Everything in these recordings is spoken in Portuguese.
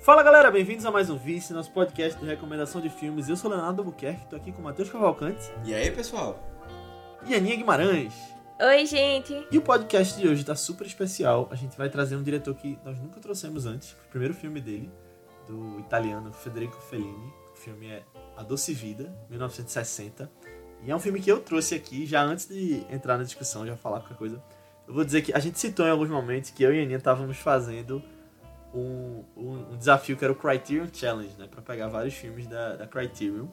Fala galera, bem-vindos a mais um Vice, nosso podcast de recomendação de filmes. Eu sou Leonardo Albuquerque, tô aqui com o Matheus Cavalcante E aí, pessoal? e Aninha Guimarães. Oi, gente. E o podcast de hoje tá super especial. A gente vai trazer um diretor que nós nunca trouxemos antes, o primeiro filme dele, do italiano Federico Fellini. O filme é A Doce Vida, 1960. E é um filme que eu trouxe aqui, já antes de entrar na discussão, já falar qualquer coisa. Eu vou dizer que a gente citou em alguns momentos que eu e a Aninha estávamos fazendo um, um, desafio que era o Criterion Challenge, né? Pra pegar vários filmes da, da Criterion.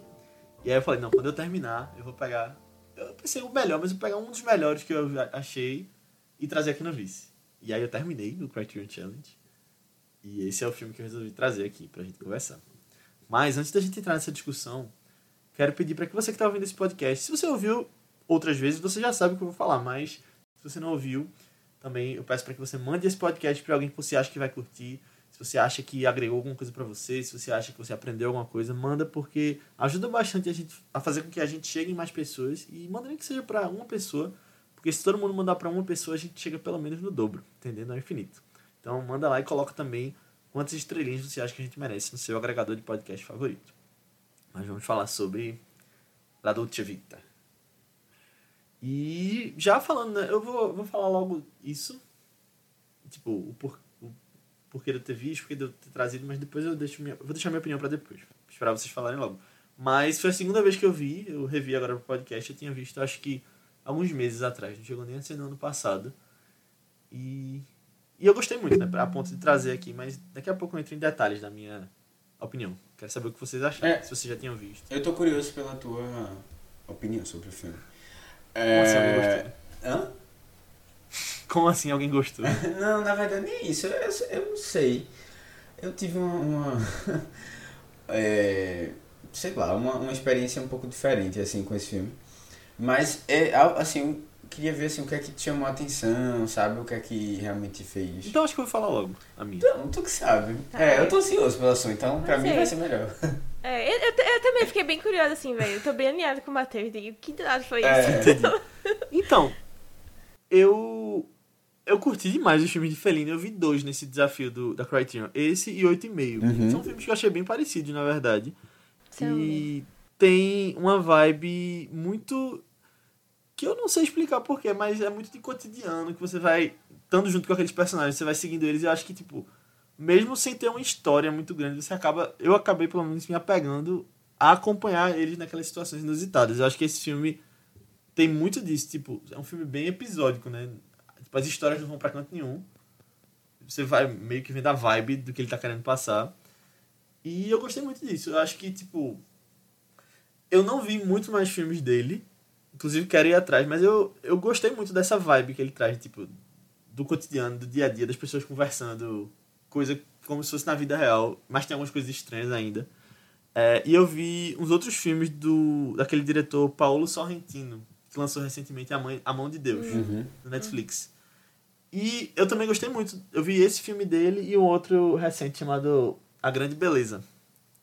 E aí eu falei, não, quando eu terminar, eu vou pegar. Eu pensei o melhor, mas eu vou pegar um dos melhores que eu achei e trazer aqui no Vice. E aí eu terminei no Criterion Challenge. E esse é o filme que eu resolvi trazer aqui pra gente conversar. Mas antes da gente entrar nessa discussão, quero pedir para que você que está ouvindo esse podcast, se você ouviu outras vezes, você já sabe o que eu vou falar, mas se você não ouviu, também eu peço para que você mande esse podcast para alguém que você acha que vai curtir. Se você acha que agregou alguma coisa para você, se você acha que você aprendeu alguma coisa, manda porque ajuda bastante a gente a fazer com que a gente chegue em mais pessoas e manda nem que seja para uma pessoa, porque se todo mundo mandar para uma pessoa, a gente chega pelo menos no dobro, entendendo? Ao infinito. Então manda lá e coloca também quantas estrelinhas você acha que a gente merece no seu agregador de podcast favorito. Mas vamos falar sobre La Dolce Vita. E já falando, né, eu vou, vou falar logo isso. Tipo, o porquê de eu ter visto, porquê de eu ter trazido, mas depois eu deixo minha, eu vou deixar minha opinião pra depois. Esperar vocês falarem logo. Mas foi a segunda vez que eu vi, eu revi agora pro podcast, eu tinha visto acho que alguns meses atrás, não chegou nem a ser no ano passado. E, e eu gostei muito, né, a ponto de trazer aqui, mas daqui a pouco eu entro em detalhes da minha opinião. Quero saber o que vocês acharam, É. se vocês já tinham visto. Eu tô curioso pela tua opinião sobre o filme. Assim É... gostou? Hã? Como assim alguém gostou? Não, na verdade nem isso. Eu, eu não sei. Eu tive uma. uma é, sei lá, uma, uma experiência um pouco diferente assim com esse filme. Mas é assim, eu queria ver assim, o que é que te chamou a atenção, sabe? O que é que realmente fez. Então acho que eu vou falar logo, a minha. Então, tu que sabe. Tá. É, eu tô ansioso pelo assunto, então pra Mas mim é. vai ser melhor. É, eu, eu, eu também fiquei bem curiosa, assim, velho. Eu tô bem alinhada com o Matheus. E que lado foi É. isso? Então, eu eu curti demais os filmes de Fellini. Eu vi dois nesse desafio do, da Criterion. Esse e Oito e Meio. Uhum. São filmes que eu achei bem parecidos, na verdade. São E tem uma vibe muito... Que eu não sei explicar porquê, mas é muito de cotidiano. Que você vai estando junto com aqueles personagens, você vai seguindo eles. E eu acho que, tipo, mesmo sem ter uma história muito grande, você acaba... Eu acabei, pelo menos, me apegando a acompanhar eles naquelas situações inusitadas. Eu acho que esse filme tem muito disso, tipo, é um filme bem episódico, né? Tipo, as histórias não vão pra canto nenhum. Você vai meio que vendo a vibe do que ele tá querendo passar. E eu gostei muito disso. Eu acho que, tipo, eu não vi muito mais filmes dele. Inclusive quero ir atrás, mas eu, eu gostei muito dessa vibe que ele traz, tipo, do cotidiano, do dia a dia, das pessoas conversando, coisa como se fosse na vida real, mas tem algumas coisas estranhas ainda. É, e eu vi uns outros filmes do daquele diretor Paulo Sorrentino, que lançou recentemente A, Mãe, a Mão de Deus, Uhum. no Netflix. E eu também gostei muito. Eu vi esse filme dele e um outro recente chamado A Grande Beleza,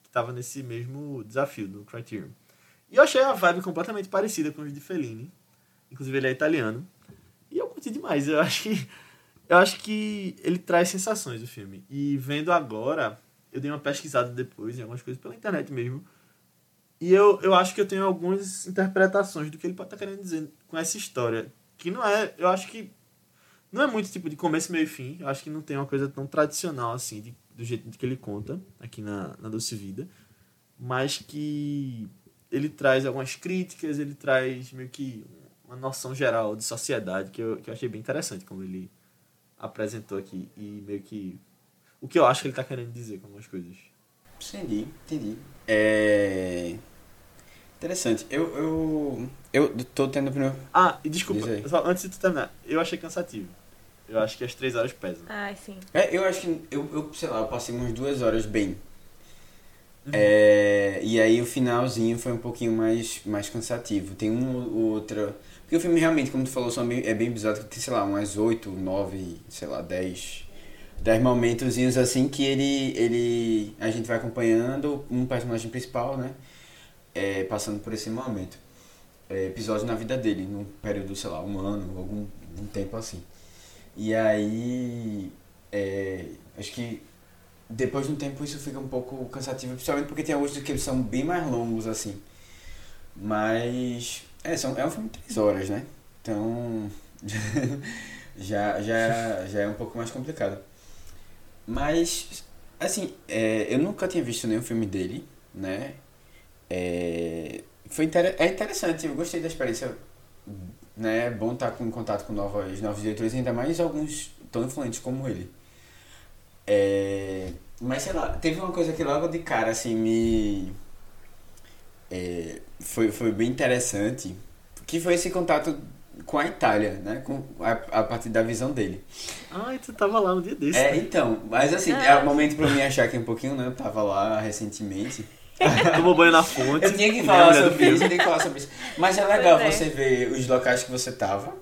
que tava nesse mesmo desafio do Criterion. E eu achei a vibe completamente parecida com os de Fellini. Inclusive ele é italiano. E eu curti demais. Eu acho que eu acho que ele traz sensações o filme. E vendo agora, eu dei uma pesquisada depois em algumas coisas pela internet mesmo. E eu, eu acho que eu tenho algumas interpretações do que ele pode estar querendo dizer com essa história. Que não é, eu acho que não é muito tipo de começo, meio e fim. Eu acho que não tem uma coisa tão tradicional assim, de- do jeito que ele conta aqui na, na Doce Vida. Mas que ele traz algumas críticas, ele traz meio que uma noção geral de sociedade que eu, que eu achei bem interessante como ele apresentou aqui. E meio que. O que eu acho que ele está querendo dizer com algumas coisas. Entendi, entendi. É. Interessante. Eu, eu, eu tô tendo. Ah, e desculpa, só antes de tu terminar, eu achei cansativo. Eu acho que as três horas pesam. Ai, sim. É, eu acho que, eu, eu, sei lá, eu passei umas duas horas bem. É, e aí o finalzinho foi um pouquinho mais, mais cansativo. Tem um ou outra. Porque o filme realmente, como tu falou, bem, é bem bizarro. Tem, sei lá, umas oito, nove, sei lá, dez. Dez momentozinhos assim que ele. ele a gente vai acompanhando um personagem principal, né? É, passando por esse momento. É, episódio na vida dele, num período, sei lá, um ano, algum um tempo assim. E aí. é, acho que depois de um tempo isso fica um pouco cansativo, principalmente porque tem alguns que são bem mais longos, assim. Mas. É, são, é um filme de três horas, né? Então. já, já, já é um pouco mais complicado. Mas. Assim, é, eu nunca tinha visto nenhum filme dele, né? É, foi inter, é interessante, eu gostei da experiência. Né? É bom estar com, em contato com novos, novos diretores, ainda mais alguns tão influentes como ele. É, mas sei lá, teve uma coisa que logo de cara assim me. É, foi, foi bem interessante, que foi esse contato com a Itália, né? Com, a, a partir da visão dele. Ah, tu tava lá um dia desse. É, então, mas assim, é um momento pra me achar aqui um pouquinho, né? Eu tava lá recentemente. Tomou banho na fonte. Eu tinha que falar sobre isso, eu tinha que falar sobre isso. Mas é legal é. você ver os locais que você tava,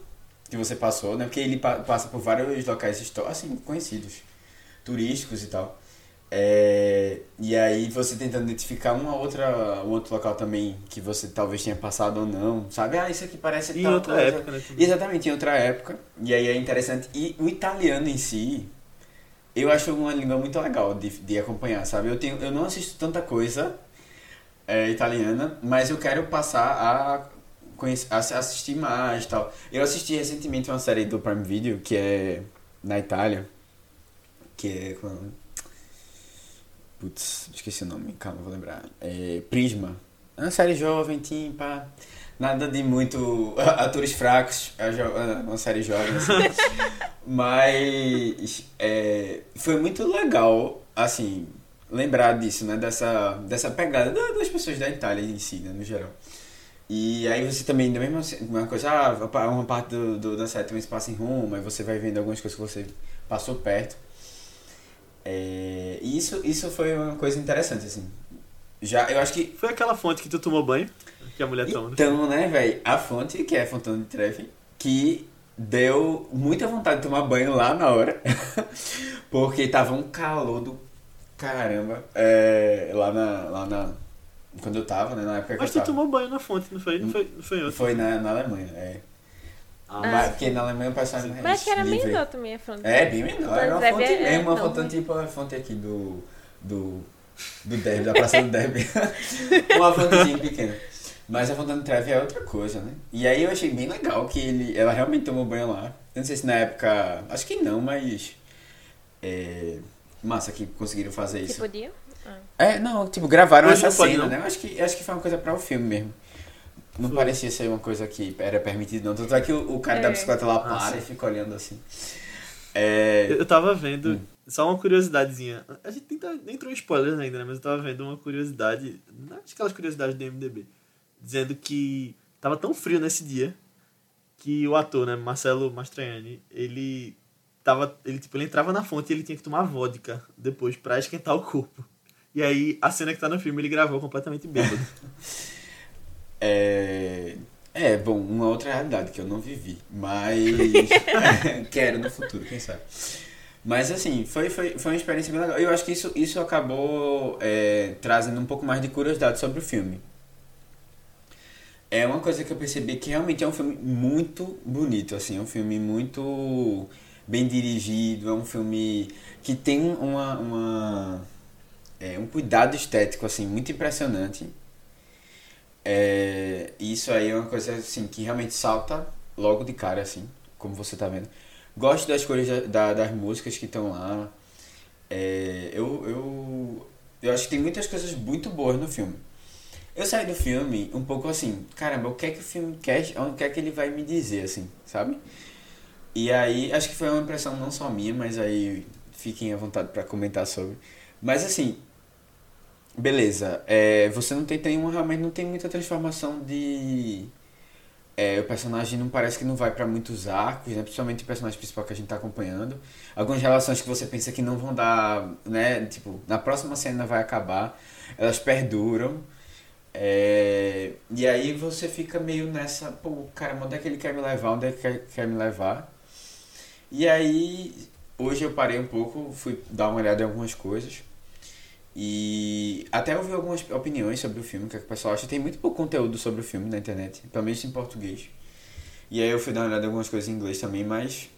que você passou, né? Porque ele passa por vários locais assim, conhecidos, turísticos e tal. É, e aí você tentando identificar uma outra, um outro local também que você talvez tenha passado ou não, sabe? Ah, isso aqui parece em outra coisa. época, né? Exatamente, em outra época. E aí é interessante. E o italiano em si, eu acho uma língua muito legal de, de acompanhar, sabe? Eu, tenho, eu não assisto tanta coisa é, italiana, mas eu quero passar a, conhecer, a assistir mais tal. Eu assisti recentemente uma série do Prime Video que é na Itália, que é Putz, esqueci o nome, calma, vou lembrar. É, Prisma. É uma série jovem, tim. Nada de muito atores fracos, é, é uma série jovem. Assim. Mas é, foi muito legal, assim, lembrar disso, né? Dessa, dessa pegada das pessoas da Itália em si, né? No geral. E aí você também, da mesma uma coisa, ah, uma parte do, do, da série também se passa em Roma, e você vai vendo algumas coisas que você passou perto. É, e isso, isso foi uma coisa interessante, assim. Já, eu acho que. Foi aquela fonte que tu tomou banho? Que a mulher toma. Né? Então, né, velho? A fonte, que é a Fontana de Trevi, que deu muita vontade de tomar banho lá na hora. porque tava um calor do caramba. É, lá na. Lá na quando eu tava, né? Na época Mas que tu tomou banho na fonte, não foi? Não foi, não foi outra? Foi na, na Alemanha, é. Ah, mas, porque na Alemanha o pessoal não Mas que era livre. menor também a fonte. É, bem menor. Era uma fonte é, mesmo, uma fonte tipo a fonte aqui do. do. Do Derby, da Praça do Derby. uma fontezinha pequena. Mas a Fontana Trevi é outra coisa, né? E aí eu achei bem legal que ele, ela realmente tomou banho lá. Eu não sei se na época. Acho que não, mas. É, massa que conseguiram fazer isso. Que podia? Ah. É, não, tipo, gravaram essa cena, né? Eu acho que, acho que foi uma coisa para o filme mesmo. Não Foi. parecia ser uma coisa que era permitida, não. Tanto é que o, o cara é. da bicicleta lá ah, para e fica olhando assim. É... Eu tava vendo, hum. só uma curiosidadezinha. A gente nem, tá, nem trouxe spoilers ainda, né? Mas eu tava vendo uma curiosidade, não aquelas curiosidades do MDB, dizendo que tava tão frio nesse dia que o ator, né, Marcelo Mastroianni, ele tava, ele tipo, ele entrava na fonte e ele tinha que tomar vodka depois para esquentar o corpo. E aí a cena que tá no filme ele gravou completamente bêbado. É, é, bom, uma outra realidade que eu não vivi, mas quero no futuro, quem sabe. Mas assim, foi, foi, foi uma experiência bem legal. Eu acho que isso, isso acabou é, trazendo um pouco mais de curiosidade sobre o filme. É uma coisa que eu percebi que realmente é um filme muito bonito, assim, é um filme muito bem dirigido, é um filme que tem uma, uma é, um cuidado estético assim muito impressionante é, isso aí é uma coisa assim que realmente salta logo de cara, assim, como você tá vendo. Gosto das cores da, da, das músicas que estão lá. É, eu, eu, eu acho que tem muitas coisas muito boas no filme. Eu saí do filme um pouco assim, caramba, o que é que o filme quer, o que é que ele vai me dizer, assim, sabe? E aí, acho que foi uma impressão não só minha, mas aí fiquem à vontade para comentar sobre. Mas assim, Beleza. É, você não tem nenhuma, realmente não tem muita transformação de. É, o personagem não parece que não vai para muitos arcos, né? principalmente o personagem principal que a gente tá acompanhando. Algumas relações que você pensa que não vão dar, né? Tipo, na próxima cena vai acabar, elas perduram. É, e aí você fica meio nessa, pô, cara, onde é que ele quer me levar? Onde é que ele quer me levar? E aí, hoje eu parei um pouco, fui dar uma olhada em algumas coisas. E até ouvi algumas opiniões sobre o filme, que, é que o pessoal acha. Tem muito pouco conteúdo sobre o filme na internet, pelo menos em português. E aí eu fui dar uma olhada em algumas coisas em inglês também, mas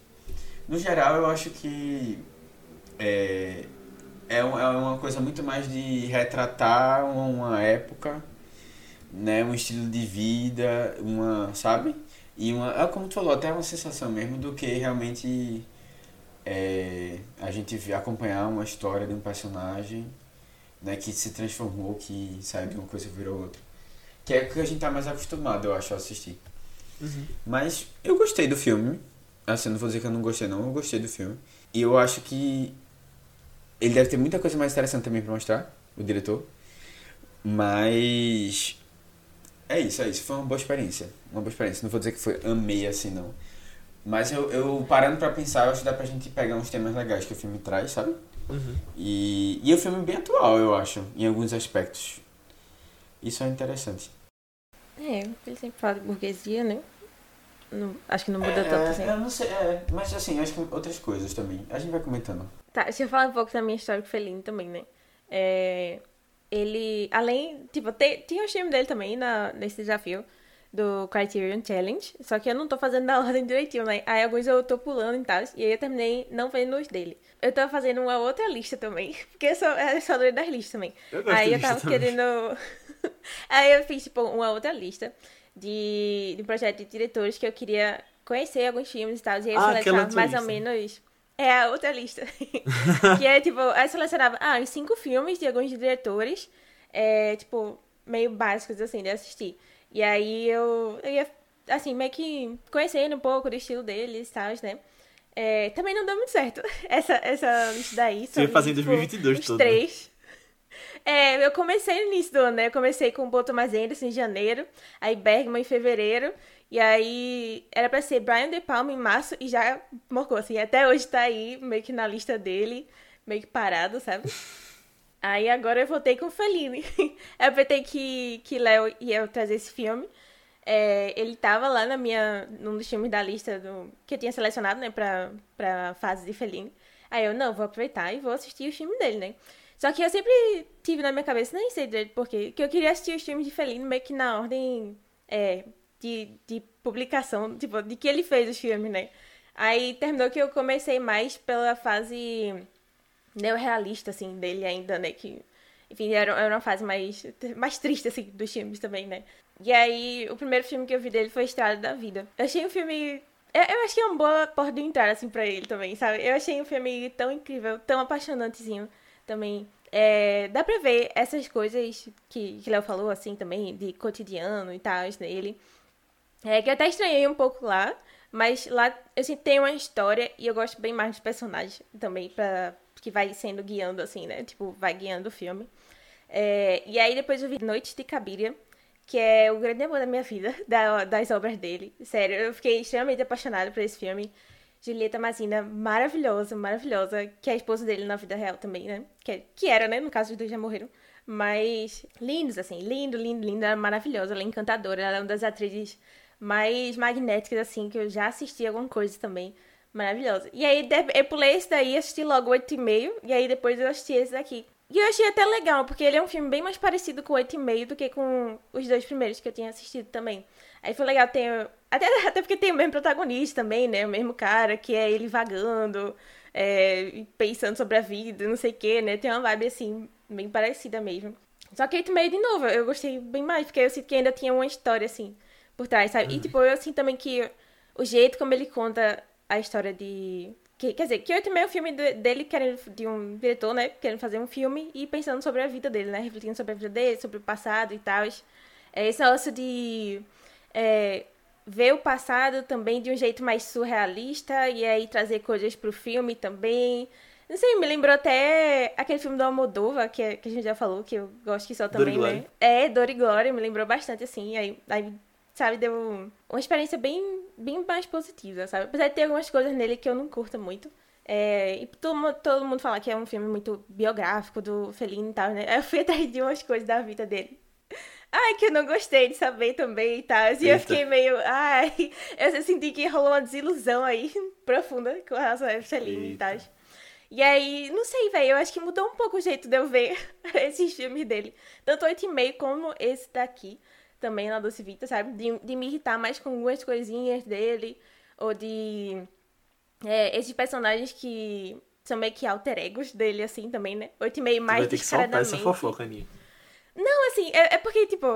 no geral eu acho que é, é, um- é uma coisa muito mais de retratar uma época, né? Um estilo de vida, uma, sabe? E uma, é como tu falou, até uma sensação mesmo do que realmente é, a gente acompanhar uma história de um personagem, né? Que se transformou, que saiu de uma coisa e virou outra. Que é o que a gente tá mais acostumado, eu acho, a assistir. Mas eu gostei do filme. Assim, não vou dizer que eu não gostei, não. Eu gostei do filme. E eu acho que ele deve ter muita coisa mais interessante também pra mostrar, o diretor. Mas. É isso, é isso. Foi uma boa experiência. Uma boa experiência. Não vou dizer que foi amei assim, não. Mas eu, eu parando pra pensar, eu acho que dá pra gente pegar uns temas legais que o filme traz, sabe? Uhum. E, e é um filme bem atual, eu acho, em alguns aspectos. Isso é interessante. É, ele sempre fala de burguesia, né? Não- acho que não muda tanto assim. Eu não sei, é, mas assim, acho que outras coisas também. A gente vai comentando. Tá, deixa eu falar um pouco da minha história com o Fellini também, né? É, ele, além, tipo, te- tinha o filme dele também na, nesse desafio do Criterion Challenge, só que eu não tô fazendo na ordem direitinho, né? Aí alguns eu tô pulando e tal, e aí eu terminei não vendo os dele. Eu tô fazendo uma outra lista também, porque eu sou, eu sou doida das listas também. Eu Aí eu tava querendo. Aí eu fiz, tipo, uma outra lista de, de projeto de diretores que eu queria conhecer alguns filmes e tal. E aí eu Ah, selecionava mais ou lista. menos. É a outra lista. que é, tipo, aí eu selecionava, ah, os cinco filmes de alguns diretores, é, tipo, meio básicos, assim, de assistir. E aí eu, eu ia, assim, meio que conhecendo um pouco do estilo deles e tal, né? É, também não deu muito certo essa, essa lista daí. Você ia fazer em tipo, 2022 uns todo, né? três. É, eu comecei no início do ano, né? Eu comecei com o Paul Thomas Anderson em janeiro, aí Bergman em fevereiro, e aí era pra ser Brian De Palma em março e já morcou, assim. Até hoje tá aí, meio que na lista dele, meio que parado, sabe? Aí agora eu voltei com o Fellini. eu pensei que, que Léo ia trazer esse filme. É, ele tava lá na minha, num dos filmes da lista do, que eu tinha selecionado, né, pra, pra fase de Fellini. Aí eu, não, vou aproveitar e vou assistir o filme dele, né? Só que eu sempre tive na minha cabeça, nem sei direito porquê, que eu queria assistir os filmes de Fellini meio que na ordem é, de, de publicação, tipo, de que ele fez os filmes, né? Aí terminou que eu comecei mais pela fase neorrealista, assim, dele ainda, né? Que, enfim, era, era uma fase mais, mais triste, assim, dos filmes também, né? E aí, o primeiro filme que eu vi dele foi Estrada da Vida. Eu achei um filme... Eu, que é uma boa porta de entrada, assim, pra ele também, sabe? Eu achei um filme tão incrível, tão apaixonantezinho também. É, dá pra ver essas coisas que, que Léo falou, assim, também, de cotidiano e tal, nele. É, que eu até estranhei um pouco lá, mas lá, assim, tem uma história e eu gosto bem mais dos personagens também, pra, que vai sendo guiando, assim, né? Tipo, vai guiando o filme. É, e aí depois eu vi Noites de Cabiria, que é o grande amor da minha vida, da- das obras dele. Sério, eu fiquei extremamente apaixonada por esse filme. Julieta Mazina, maravilhosa, maravilhosa, que é a esposa dele na vida real também, né? Que, que era, né? No caso, os dois já morreram. Mas lindos, assim, lindo, lindo, ela é maravilhosa, ela é encantadora, ela é uma das atrizes mais magnéticas, assim, que eu já assisti alguma coisa também. Maravilhosa. E aí eu pulei esse daí, assisti logo oito e meio, e aí depois eu assisti esse daqui. E eu achei até legal, porque ele é um filme bem mais parecido com oito e meio do que com os dois primeiros que eu tinha assistido também. Aí foi legal ter. Até, até porque tem o mesmo protagonista também, né? O mesmo cara, que é ele vagando, é, pensando sobre a vida, não sei o quê, né? Tem uma vibe assim, bem parecida mesmo. Só que 8 e meio, de novo, eu gostei bem mais, porque eu sinto que ainda tinha uma história, assim, por trás, sabe? E, tipo, eu sinto também que o jeito como ele conta a história de... Que, quer dizer, que 8 e meio é o filme de- dele querendo, de um diretor, né? Querendo fazer um filme e pensando sobre a vida dele, né? Refletindo sobre a vida dele, sobre o passado e tal. É esse negócio de é, ver o passado também de um jeito mais surrealista e aí trazer coisas pro filme também. Não sei, me lembrou até aquele filme do Almodóvar, que, é- que a gente já falou, que eu gosto que só Dor e também, Glória. né? É, Dor e Glória, me lembrou bastante, assim. Aí, aí sabe, deu uma experiência bem, bem mais positiva, sabe? Apesar de ter algumas coisas nele que eu não curto muito. É, e todo, todo mundo fala que é um filme muito biográfico do Fellini e tal, né? Aí Eu fui atrás de umas coisas da vida dele. Ai, que eu não gostei de saber também e tal. E eu fiquei meio. Ai, eu senti que rolou uma desilusão aí profunda com relação a Fellini e tal. E aí, não sei, velho, eu acho que mudou um pouco o jeito de eu ver esses filmes dele. Tanto 8,5 como esse daqui, também na Doce Vita, sabe? De, de me irritar mais com algumas coisinhas dele, ou de. é, esses personagens que são meio que alter egos dele, assim, também, né? Oito e meio mais vai ter que essa fofoca, Aninha. Não, assim, é, é porque, tipo,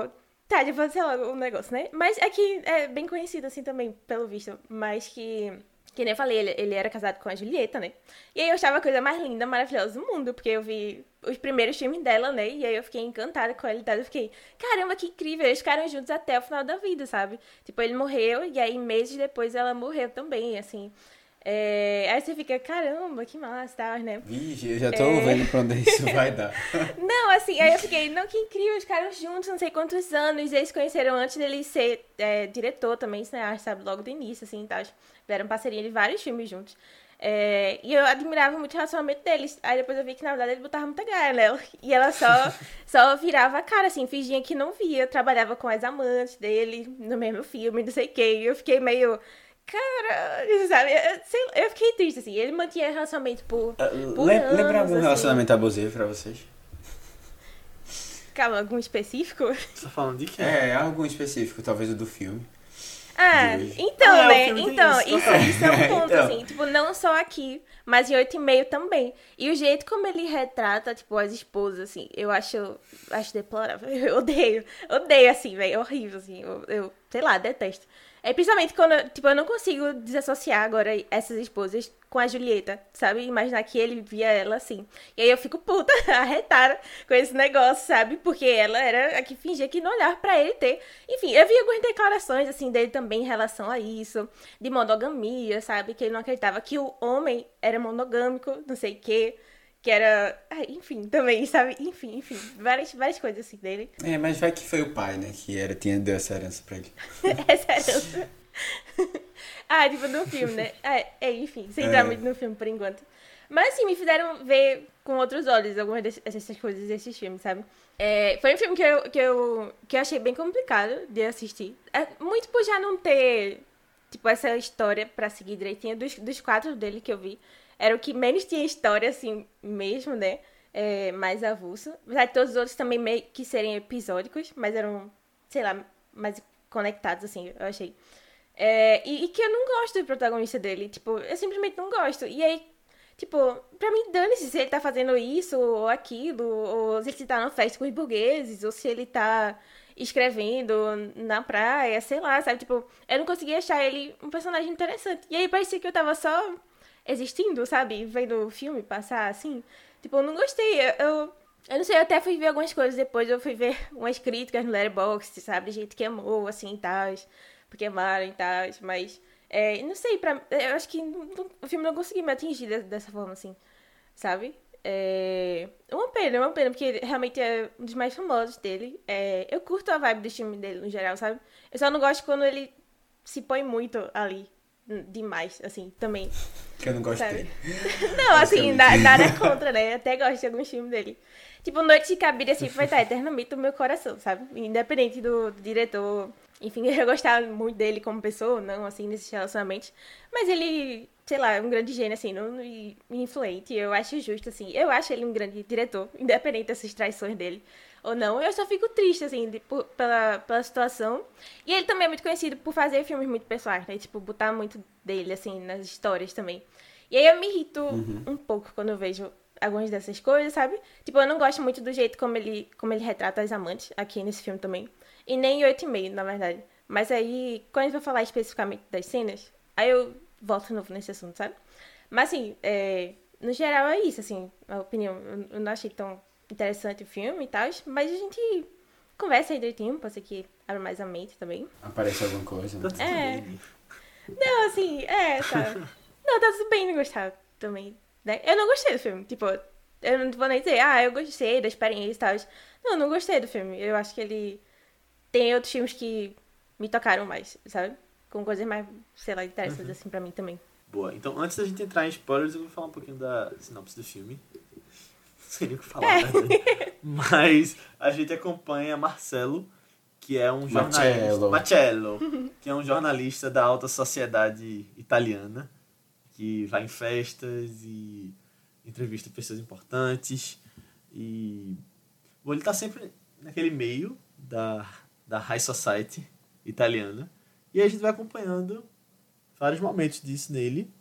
tá, eu vou lá o negócio, né? Mas é que é bem conhecido, assim, também, pelo visto. Mas que, que nem eu falei, ele, ele era casado com a Julieta, né? E aí eu achava a coisa mais linda, maravilhosa do mundo, porque eu vi os primeiros filmes dela, né? E aí eu fiquei encantada com ele, tá? Eu fiquei, caramba, que incrível, eles ficaram juntos até o final da vida, sabe? Tipo, ele morreu, e aí meses depois ela morreu também, assim. É, Aí você fica, caramba, que massa, tá, né? Vixe, eu já tô É. vendo pra onde isso vai dar. Não, assim, aí eu fiquei, não, que incrível, os caras juntos, não sei quantos anos, eles se conheceram antes dele ser é, diretor também, cineasta, sabe, logo do início, assim, tal. Tiveram parceria de vários filmes juntos. É, e eu admirava muito o relacionamento deles. Aí depois eu vi que, na verdade, ele botava muita cara nela. E ela só, só virava a cara, assim, fingia que não via. Trabalhava com as amantes dele no mesmo filme, não sei o quê. E eu fiquei meio... Caralho, sabe? Eu, eu fiquei triste, assim. Ele mantinha relacionamento por... por Lem- anos, Lembra algum assim. relacionamento abusivo pra vocês? Calma, algum específico? Você tá falando de quê? É, algum específico, talvez o do filme. Ah, então, Ah, é, né? Então, isso. isso, isso é um ponto, Então. assim. Tipo, não só aqui, mas em oito e meio também. E o jeito como ele retrata, tipo, as esposas, assim, eu acho, acho deplorável. Eu odeio. Odeio, assim, velho. É horrível, assim. Eu, eu, sei lá, detesto. É principalmente quando, tipo, eu não consigo desassociar agora essas esposas com a Julieta, sabe? Imaginar que ele via ela assim. E aí eu fico puta, arretada com esse negócio, sabe? Porque ela era a que fingia que não olhava pra ele ter. Enfim, eu vi algumas declarações, assim, dele também em relação a isso, de monogamia, sabe? Que ele não acreditava que o homem era monogâmico, não sei o quê. Que era. Ai, enfim, também, sabe? Enfim, enfim. Várias, várias coisas assim dele. É, mas vai que foi o pai, né? Que era, tinha, deu essa herança pra ele. Essa herança. ah, tipo, no filme, né? É, é, enfim, sem entrar É. muito no filme por enquanto. Mas assim, me fizeram ver com outros olhos algumas dessas coisas desses filmes, sabe? É, foi um filme que eu, que, eu, que eu achei bem complicado de assistir. É, muito por já não ter, tipo, essa história pra seguir direitinho. Dos, dos quatro dele que eu vi, era o que menos tinha história, assim, mesmo, né? É, mais avulso. Apesar de todos os outros também meio que serem episódicos, mas eram, sei lá, mais conectados, assim, eu achei. É, e, e que eu não gosto do protagonista dele. Tipo, eu simplesmente não gosto. E aí, tipo, pra mim, dane-se se ele tá fazendo isso ou aquilo, ou se ele tá na festa com os burgueses, ou se ele tá escrevendo na praia, sei lá, sabe? Tipo, eu não conseguia achar ele um personagem interessante. E aí parecia que eu tava só existindo, sabe? Vendo o filme passar assim. Tipo, eu não gostei. Eu, eu, eu não sei, eu até fui ver algumas coisas depois. Eu fui ver umas críticas no Letterboxd, sabe? Gente que amou, assim, e tal. Porque amaram e tal. Mas, é, não sei, pra, eu acho que não- o filme não conseguiu me atingir de- dessa forma, assim. Sabe? É uma pena, é uma pena, porque realmente é um dos mais famosos dele. É, eu curto a vibe do filme dele no geral, sabe? Eu só não gosto quando ele se põe muito ali. Demais, assim, também. Que eu não gosto Sabe? dele. Não, assim, Basicamente. na- nada contra, né? Até gosto de alguns filmes dele. Tipo, Noite de Cabide, assim, vai estar eternamente no meu coração, sabe? Independente do diretor. Enfim, eu gostava muito dele como pessoa, não, assim, nesses relacionamentos. Mas ele, sei lá, é um grande gênio, assim, não, e influente. Eu acho justo, assim. Eu acho ele um grande diretor, independente dessas traições dele ou não. Eu só fico triste, assim, de- por- pela, pela situação. E ele também é muito conhecido por fazer filmes muito pessoais, né? Tipo, botar muito dele, assim, nas histórias também. E aí eu me irrito um pouco quando eu vejo algumas dessas coisas, sabe? Tipo, eu não gosto muito do jeito como ele, como ele retrata as amantes aqui nesse filme também. E nem oito e meio, na verdade. Mas aí, quando gente vai falar especificamente das cenas, aí eu volto de novo nesse assunto, sabe? Mas assim, é, no geral é isso, assim, a opinião. Eu, eu não achei tão interessante o filme e tal, mas a gente conversa aí direitinho, pode ser que abra mais a mente também. Aparece alguma coisa. né? Tá É. Não, assim, é, tá. Não, tá tudo bem não gostar também, né? Eu não gostei do filme, tipo, eu não vou nem dizer, ah, eu gostei da experiência e tal. Não, não gostei do filme. Eu acho que ele tem outros filmes que me tocaram mais, sabe? Com coisas mais, sei lá, interessantes assim pra mim também. Boa. Então, antes da gente entrar em spoilers, eu vou falar um pouquinho da sinopse do filme. Não sei nem o que falar, É. verdade. Mas a gente acompanha Marcelo, que é um jornalista. Marcello. Que é um jornalista da alta sociedade italiana, que vai em festas e entrevista pessoas importantes. E. Bom, ele tá sempre naquele meio da, da high society italiana. E aí a gente vai acompanhando vários momentos disso nele.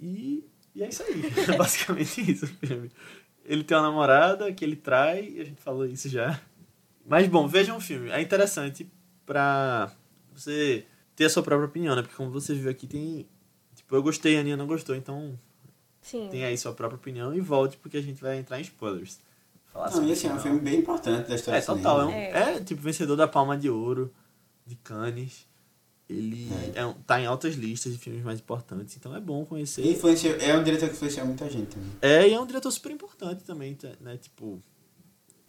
E E é isso aí. É basicamente isso o filme. Ele tem uma namorada que ele trai, a gente falou isso já. Mas bom, vejam o filme. É interessante pra você ter a sua própria opinião, né? Porque como você viu aqui, tem. Tipo, eu gostei, a Aninha não gostou, então Sim. tem aí sua própria opinião e volte porque a gente vai entrar em spoilers. Falar Não, sobre e assim, é um filme bem importante da história É, total. É, um-. É. é, tipo vencedor da Palma de Ouro de Cannes. Ele é. um- tá em altas listas de filmes mais importantes, então é bom conhecer. E influenciou, é um diretor que influenciou muita gente também. É, e é um diretor super importante também, tá- né? Tipo,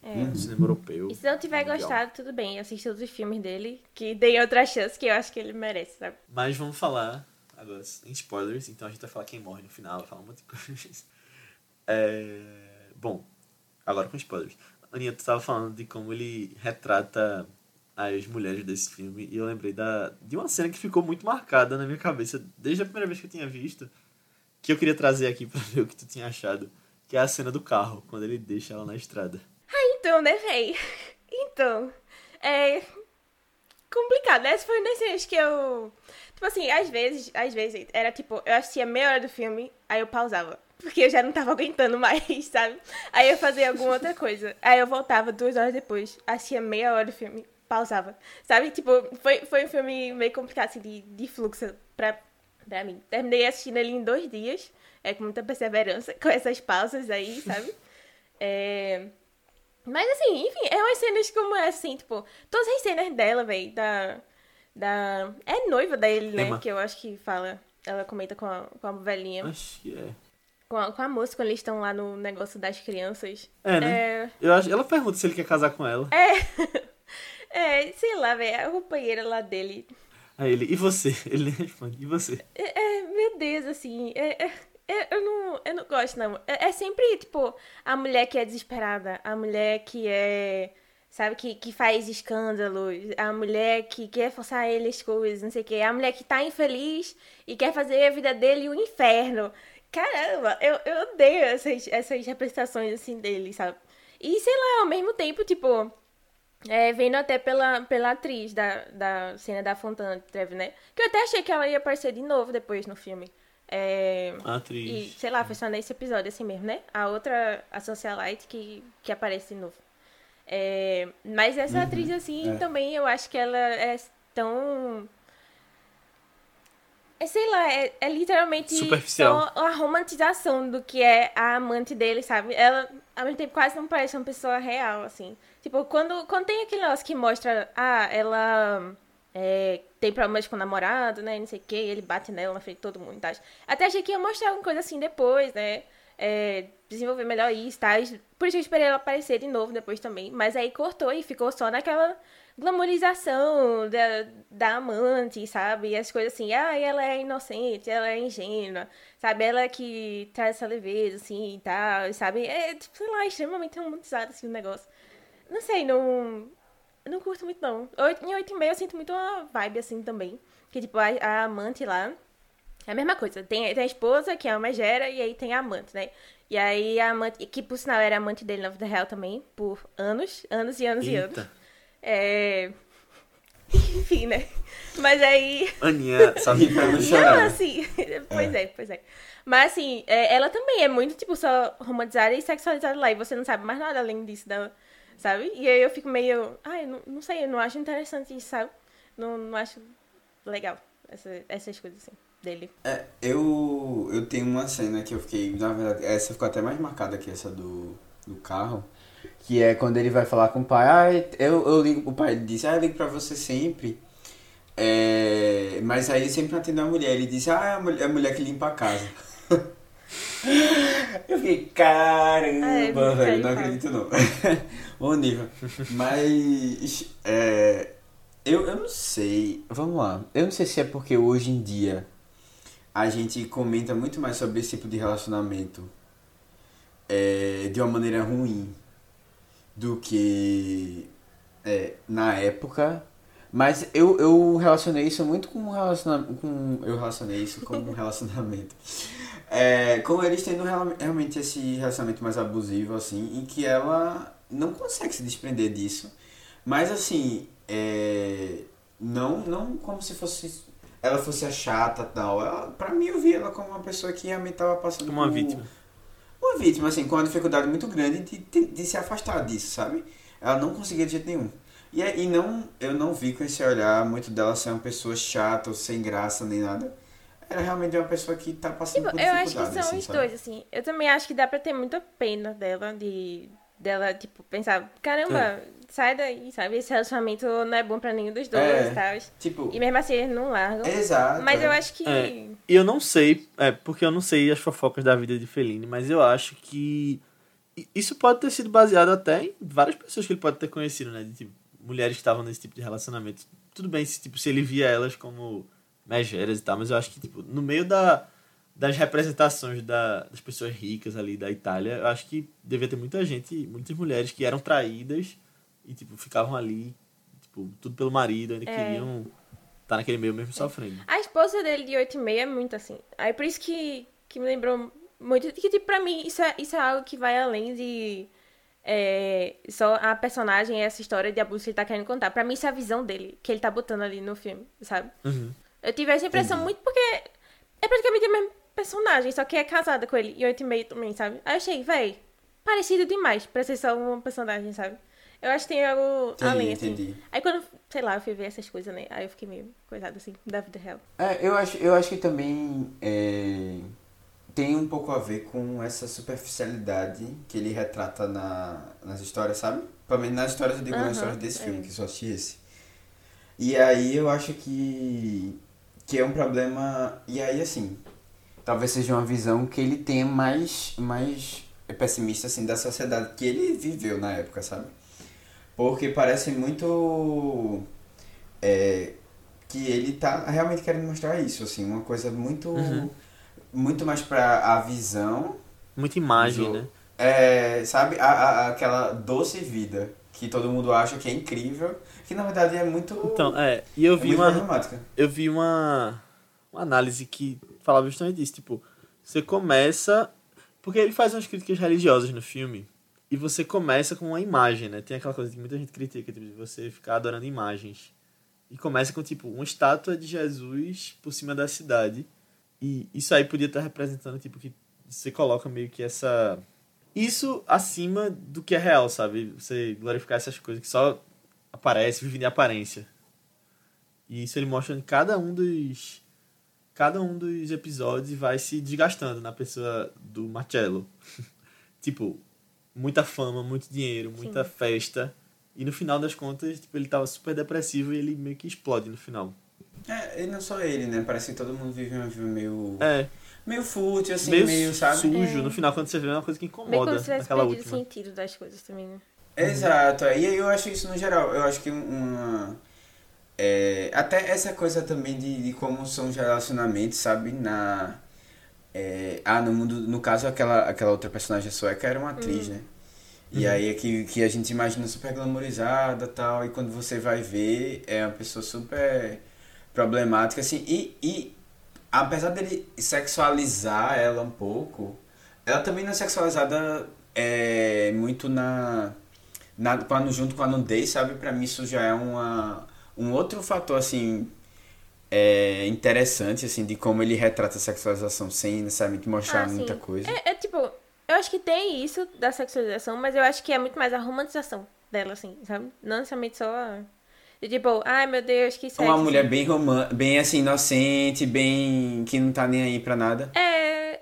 É. Uhum. no cinema europeu. E se não tiver mundial. gostado, tudo bem. Assista todos os filmes dele, que deem outra chance, que eu acho que ele merece, sabe? Mas vamos falar agora em spoilers, então a gente vai falar quem morre no final, vai falar um monte de coisas. É, Bom, agora com spoilers. Aninha, tu tava falando de como ele retrata as mulheres desse filme e eu lembrei da, de uma cena que ficou muito marcada na minha cabeça desde a primeira vez que eu tinha visto, que eu queria trazer aqui pra ver o que tu tinha achado, que é a cena do carro, quando ele deixa ela na estrada. Então, né, véi? Então, é complicado. Essa foi uma das cenas que eu... Tipo assim, às vezes, às vezes, era tipo, eu assistia meia hora do filme, aí eu pausava. Porque eu já não tava aguentando mais, sabe? Aí eu fazia alguma outra coisa. Aí eu voltava duas horas depois, assistia meia hora do filme, pausava. Sabe? Tipo, foi, foi um filme meio complicado, assim, de, de fluxo pra, pra mim. Terminei assistindo ele em dois dias, é, com muita perseverança, com essas pausas aí, sabe? É... Mas assim, enfim, é umas cenas como essa, assim, tipo, todas as cenas dela, velho, da. Da. É noiva dele, né? Emma. Que eu acho que fala. Ela comenta com a, com a velhinha. Acho que é. Com a, com a moça, quando eles estão lá no negócio das crianças. É, né? É. Eu acho, ela pergunta se ele quer casar com ela. É, sei lá, velho, a roupanheira lá dele. Aí ele, e você? Ele responde, e você? É, é, meu Deus, assim, é, é, é, eu, não, eu não gosto, não. É, é sempre, tipo, a mulher que é desesperada, a mulher que é, sabe, que, que faz escândalos, a mulher que quer forçar ele as coisas, não sei o quê, a mulher que tá infeliz e quer fazer a vida dele o inferno. Caramba, eu, eu odeio essas, essas representações, assim, dele, sabe? E, sei lá, ao mesmo tempo, tipo... É, vendo até pela, pela atriz da, da cena da Fontana de Trevi, né? Que eu até achei que ela ia aparecer de novo depois no filme. É, A atriz. e, sei lá, foi só nesse episódio assim mesmo, né? A outra, a Socialite, que, que aparece de novo. É, mas essa atriz, assim, é. também eu acho que ela é tão. É, sei lá, é, é literalmente Superficial. só a romantização do que é a amante dele, sabe? Ela, ao mesmo tempo, quase não parece uma pessoa real, assim. Tipo, quando, quando tem aquele negócio que mostra, ah, ela é, tem problemas com o namorado, né? Não sei o que, ele bate nela na frente de todo mundo tal. Até achei que ia mostrar alguma coisa assim depois, né? É, desenvolver melhor isso, tá? Por isso eu esperei ela aparecer de novo depois também. Mas aí cortou e ficou só naquela glamorização da, da amante, sabe? E as coisas assim, ah, ela é inocente, ela é ingênua, sabe? Ela que traz essa leveza, assim, e tal, sabe? É, tipo, sei lá, extremamente romantizado, assim, o negócio. Não sei, não... Não curto muito, não. Oito- Em 8 e meio eu sinto muito uma vibe, assim, também. Que, tipo, a, a amante lá... É a mesma coisa. Tem, tem a esposa, que é uma megera, e aí tem a amante, né? E aí a amante... Que, por sinal, era amante dele na vida real também, por anos. Anos e anos e anos. É... Enfim, né? Mas aí... Aninha, sabe? Pra não Não, assim... Pois é, pois é. Mas, assim, é, ela também é muito, tipo, só romantizada e sexualizada lá. E você não sabe mais nada além disso sabe? E aí eu fico meio... Ai, não, não sei, eu não acho interessante isso, sabe? Não, não acho legal essa- essas coisas, assim, dele. É, eu, eu tenho uma cena que eu fiquei, na verdade, essa ficou até mais marcada que essa do, do carro, que é quando ele vai falar com o pai, ah, eu, eu ligo, o pai disse, ah, eu ligo pra você sempre, é, mas aí ele sempre não atendeu a mulher, ele disse, ah, é a mulher, é a mulher que limpa a casa. eu fiquei, caramba, é, velho, não acredito não. Bom nível. Mas, é, eu, eu não sei, vamos lá, eu não sei se é porque hoje em dia a gente comenta muito mais sobre esse tipo de relacionamento é, de uma maneira ruim do que é, na época. Mas eu, eu relacionei isso muito com um relacionamento. Com, eu relacionei isso com um relacionamento. É, com eles tendo real- realmente esse relacionamento mais abusivo, assim, em que ela não consegue se desprender disso. Mas assim, é, não, não como se fosse ela fosse a chata e tal. Ela, pra mim, eu vi ela como uma pessoa que realmente tava passando Como uma por- vítima. Uma vítima, assim, com uma dificuldade muito grande de, de, se afastar disso, sabe? Ela não conseguia de jeito nenhum. E, é- e não, eu não vi com esse olhar muito dela ser uma pessoa chata ou sem graça nem nada. Era realmente uma pessoa que tá passando Tipo, por eu acho que são assim, os sabe? dois, assim. Eu também acho que dá pra ter muita pena dela, de dela, tipo, pensar, caramba, É. sai daí, sabe? Esse relacionamento não é bom pra nenhum dos dois É. e tal. Tipo, E mesmo assim eles não largam. exato. Mas eu acho que. É. E eu não sei, é, porque eu não sei as fofocas da vida de Fellini, mas eu acho que isso pode ter sido baseado até em várias pessoas que ele pode ter conhecido, né? De, tipo, mulheres que estavam nesse tipo de relacionamento. Tudo bem se, tipo, se ele via elas como megeras e tal, mas eu acho que, tipo, no meio da, das representações da, das pessoas ricas ali da Itália, eu acho que devia ter muita gente, muitas mulheres que eram traídas e, tipo, ficavam ali, tipo, tudo pelo marido, ainda É. queriam estar naquele meio mesmo sofrendo. A esposa dele de 8 e meia é muito assim. Aí por isso que, que me lembrou muito. Que, tipo, pra mim, isso é, isso é algo que vai além de. é, só a personagem, essa história de abuso que ele tá querendo contar. Pra mim, isso é a visão dele, que ele tá botando ali no filme, sabe? Uhum. Eu tive essa impressão Entendi. muito porque é praticamente a mesma personagem, só que é casada com ele e 8 e meio também, sabe? Aí eu achei, véi, parecido demais pra ser só uma personagem, sabe? Eu acho que tem algo Entendi, além, assim. entendi. Aí quando, sei lá, eu fui ver essas coisas, né? Aí eu fiquei meio coisada assim, da vida real. É, eu acho, eu acho que também é, tem um pouco a ver com essa superficialidade que ele retrata na, nas histórias, sabe? Pelo menos nas histórias, eu digo Aham, nas histórias desse é. filme, que só assisti esse. E aí eu acho que, que é um problema. E aí, assim, talvez seja uma visão que ele tenha mais, mais pessimista, assim, da sociedade que ele viveu na época, sabe? Porque parece muito. É, que ele tá realmente querendo mostrar isso, assim, uma coisa muito. Uhum. Muito mais pra a visão. Muita imagem, do- né? É, sabe, a, a- aquela doce vida que todo mundo acha que é incrível, que na verdade é muito. Então, é, e eu é vi muito uma, eu vi uma, uma análise que falava justamente disso, tipo, você começa, porque ele faz umas críticas religiosas no filme, e você começa com uma imagem, né? Tem aquela coisa que muita gente critica, tipo, de você ficar adorando imagens. E começa com, tipo, uma estátua de Jesus por cima da cidade. E isso aí podia estar representando, tipo, que você coloca meio que essa... Isso acima do que é real, sabe? Você glorificar essas coisas que só aparecem, vivem de aparência. E isso ele mostra em cada um dos cada um dos episódios vai se desgastando na pessoa do Marcello. tipo, muita fama, muito dinheiro, muita festa. E no final das contas, tipo, ele tava super depressivo e ele meio que explode no final. É, e não só ele, né? Parece que todo mundo vive uma vida meio. É, meio fútil, assim, meio, meio, sabe? sujo. É. No final, quando você vê, é uma coisa que Meio como incomoda se tivesse naquela perdido o última. sentido das coisas também, né? Exato, e aí eu acho isso no geral. Eu acho que uma. é, até essa coisa também de, de como são os relacionamentos, sabe? Na. É, ah, no mundo. No caso, aquela, aquela outra personagem sueca era uma atriz, né? E Uhum. aí é que, que a gente imagina super glamorizada tal, e quando você vai ver, é uma pessoa super problemática, assim, e, e apesar dele sexualizar ela um pouco, ela também não é sexualizada é, muito na, na junto com a nudez, sabe? Pra mim isso já é uma, um outro fator, assim, é, interessante, assim, de como ele retrata a sexualização sem necessariamente mostrar Ah, sim. muita coisa. É, é tipo, eu acho que tem isso da sexualização, mas eu acho que é muito mais a romantização dela, assim, sabe? Não necessariamente só. a- de tipo, ai meu Deus, que sexy. Uma mulher bem roman bem assim, inocente, bem. que não tá nem aí pra nada. É,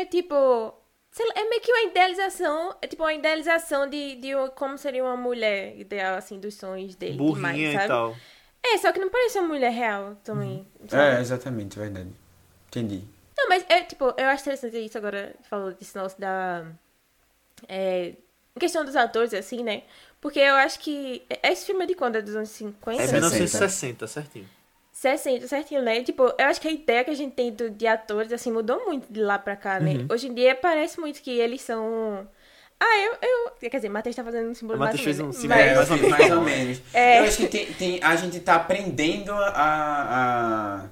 é tipo. sei lá, é meio que uma idealização. É tipo uma idealização de, de como seria uma mulher ideal, assim, dos sonhos dele. demais, Burrinha sabe? e tal. É, só que não parece uma mulher real também. É, sabe? exatamente, verdade. Entendi. Não, mas é tipo, eu acho interessante isso agora, falou desse nosso da. É, em questão dos atores, assim, né? Porque eu acho que. é- Esse filme é de quando? É dos anos 50? É 60. 1960, certinho. 60, certinho, né? Tipo, eu acho que a ideia que a gente tem do, de atores, assim, mudou muito de lá pra cá, né? Uhum. Hoje em dia parece muito que eles são. Ah, eu. eu... Quer dizer, Matheus tá fazendo um símbolo O Matheus fez um símbolo mas- É, mais ou menos. mais ou menos. É. Eu acho que tem, tem, a gente tá aprendendo a,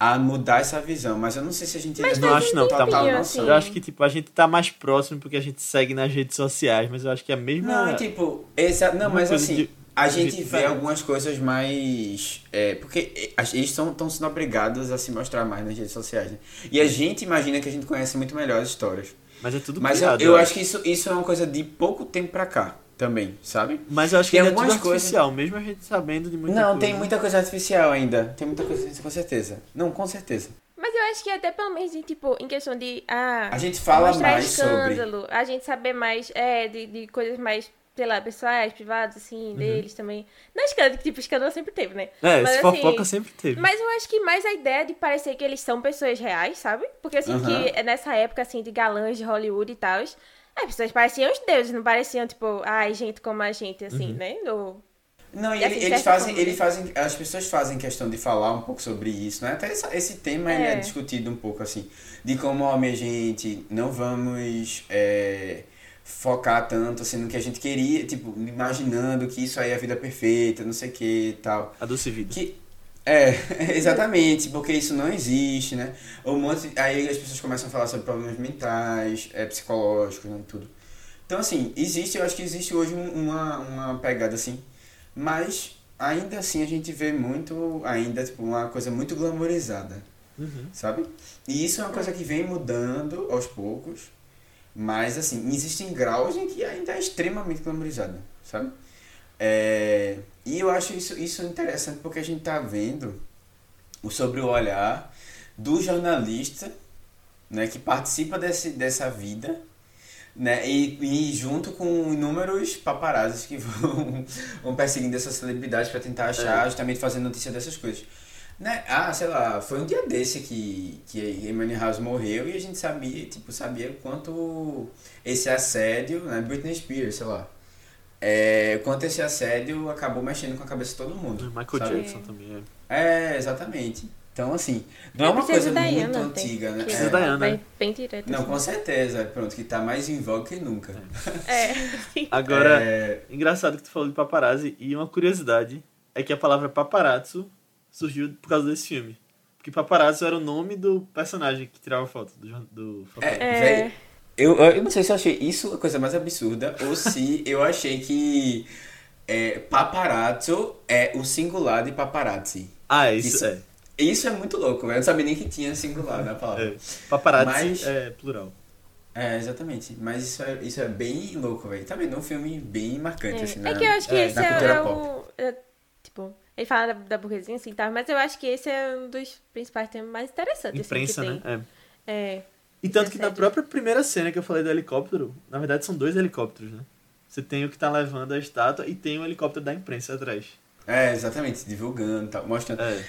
a, a mudar essa visão, mas eu não sei se a gente Mas ainda Não acho não, que tá total assim. Eu acho que, tipo, a gente tá mais próximo porque a gente segue nas redes sociais, mas eu acho que é a mesma... Não, e tipo, essa, não, mas assim, de- a gente vê diferente. algumas coisas mais. É, porque é, eles estão sendo obrigados a se mostrar mais nas redes sociais, né? E a gente imagina que a gente conhece muito melhor as histórias. Mas é tudo Mas eu, criado, eu acho que isso, isso é uma coisa de pouco tempo pra cá também, sabe? Mas eu acho que Tem ainda é tudo artificial, mesmo a gente sabendo de muita não, coisa. tem muita coisa artificial ainda. Tem muita coisa com certeza. Não, com certeza. Mas eu acho que até pelo menos, em, tipo, em questão de. Ah, A gente fala mais sobre. escândalo, a gente saber mais, é, de, de coisas mais, sei lá, pessoais, privadas, assim, deles também. Não escândalo, que tipo, escândalo sempre teve, né? É, Mas, esse assim, fofoca sempre teve. Mas eu acho que mais a ideia de parecer que eles são pessoas reais, sabe? Porque assim, Aham. que é nessa época, assim, de galãs de Hollywood e tal, as pessoas pareciam os deuses, não pareciam, tipo, ai, gente como a gente, assim, Uhum. né? Ou... Não, e assim, ele- eles fazem, eles fazem, as pessoas fazem questão de falar um pouco sobre isso, né? Até esse, esse tema ele é É. discutido um pouco assim, de como, ó, minha gente, não vamos é, focar tanto assim no que a gente queria, tipo, imaginando que isso aí é a vida perfeita, não sei o que e tal. A doce vida. Que, é, exatamente, porque isso não existe, né? Um monte, aí as pessoas começam a falar sobre problemas mentais, é, psicológicos, né, tudo. Então, assim, existe, eu acho que existe hoje um- uma, uma pegada assim, mas ainda assim a gente vê muito, ainda, tipo, uma coisa muito glamorizada, Uhum. sabe? E isso é uma coisa que vem mudando aos poucos, mas, assim, existem graus em que ainda é extremamente glamorizada, sabe? É, e eu acho isso, isso interessante porque a gente tá vendo o- sobre o olhar do jornalista né, que participa desse, dessa vida né, e, e junto com inúmeros paparazzis que vão, vão perseguindo essas celebridades para tentar achar, justamente fazer notícia dessas coisas. Né? Ah, sei lá, foi um dia desse que, que Emily House morreu e a gente sabia, tipo, sabia o quanto esse assédio, né, Britney Spears, sei lá, é, quanto esse assédio acabou mexendo com a cabeça de todo mundo. Michael sabe? Jackson também é. É, exatamente. Então, assim, não é uma coisa da muito tem antiga, né? que Precisa É. da. Vai bem direto. Não, assim. com certeza. Pronto, que tá mais em voga que nunca. É. Agora, É, engraçado que tu falou de paparazzi e uma curiosidade é que a palavra paparazzo surgiu por causa desse filme. Porque paparazzo era o nome do personagem que tirava foto do, do fotógrafo. É, É. velho, eu, eu não sei se eu achei isso a coisa mais absurda ou se eu achei que é, paparazzo é o singular de paparazzi. Ah, é isso, Isso- é. Isso é muito louco, velho. Eu não sabia nem que tinha singular na palavra. é. Paparazzi Mas- é plural. É, exatamente. Mas isso é, isso é bem louco, velho. Tá vendo? Um filme bem marcante, É. assim, É na- que eu acho que é, esse é, é o. é, tipo, ele fala da, da burguesia assim, tá? Mas eu acho que esse é um dos principais temas mais interessantes. Imprensa, assim, né? que É. tem. É. E tanto que na própria primeira cena que eu falei do helicóptero, na verdade são dois helicópteros, né? Você tem o que tá levando a estátua e tem o helicóptero da imprensa atrás. É, exatamente. Divulgando e tal. Mostrando. É.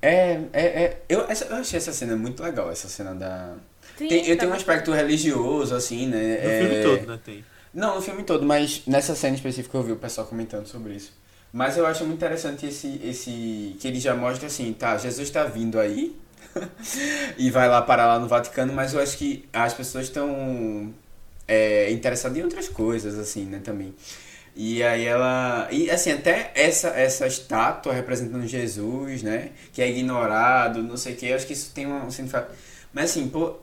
É, é, é. Eu, essa, eu achei essa cena muito legal, essa cena da. Sim, Tem, eu tá tenho um aspecto religioso, assim, né? No é... filme todo, né? Tem. Não, no filme todo, mas nessa cena específica eu vi o pessoal comentando sobre isso. Mas eu acho muito interessante esse. esse que ele já mostra assim, tá, Jesus está vindo aí e vai lá parar lá no Vaticano, mas eu acho que as pessoas estão é, interessadas em outras coisas, assim, né, também. E aí ela. E assim, até essa, essa estátua representando Jesus, né? Que é ignorado, não sei o que, eu acho que isso tem um significado. Mas assim, pô,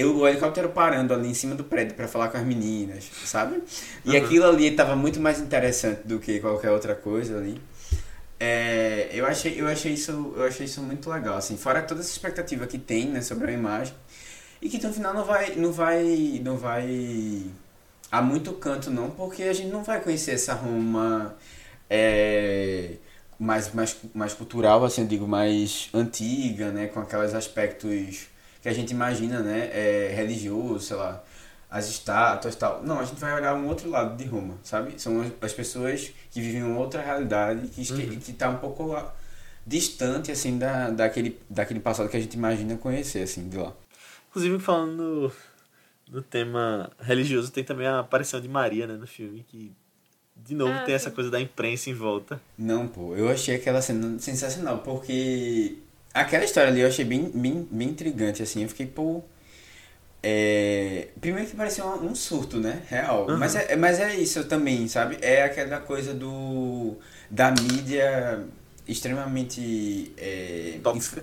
eu, o helicóptero parando ali em cima do prédio pra falar com as meninas, sabe? E Uhum. aquilo ali tava muito mais interessante do que qualquer outra coisa ali. É, eu achei, eu achei isso, eu achei isso muito legal, assim, fora toda essa expectativa que tem, né, sobre a imagem. E que no final não vai, não vai, não vai há muito canto não, porque a gente não vai conhecer essa Roma é, mais, mais, mais cultural, assim, eu digo, mais antiga, né, com aqueles aspectos que a gente imagina, né, é, religioso, sei lá, as estátuas e tal. Não, a gente vai olhar um outro lado de Roma, sabe? São as- as pessoas que vivem uma outra realidade, que, esque- Uhum. que tá um pouco ah, distante, assim, da, daquele, daquele passado que a gente imagina conhecer, assim, de lá. Inclusive, falando no, tema religioso, tem também a aparição de Maria, né, no filme, que de novo Ah, tem essa sim. coisa da imprensa em volta. Não, pô, eu achei aquela cena sensacional, porque aquela história ali eu achei bem, bem, bem intrigante, assim, eu fiquei, pô. É... Primeiro que parecia um, um surto, né? Real. Uhum. Mas, é, mas é isso também, sabe? É aquela coisa do. da mídia extremamente. É... Tóxica.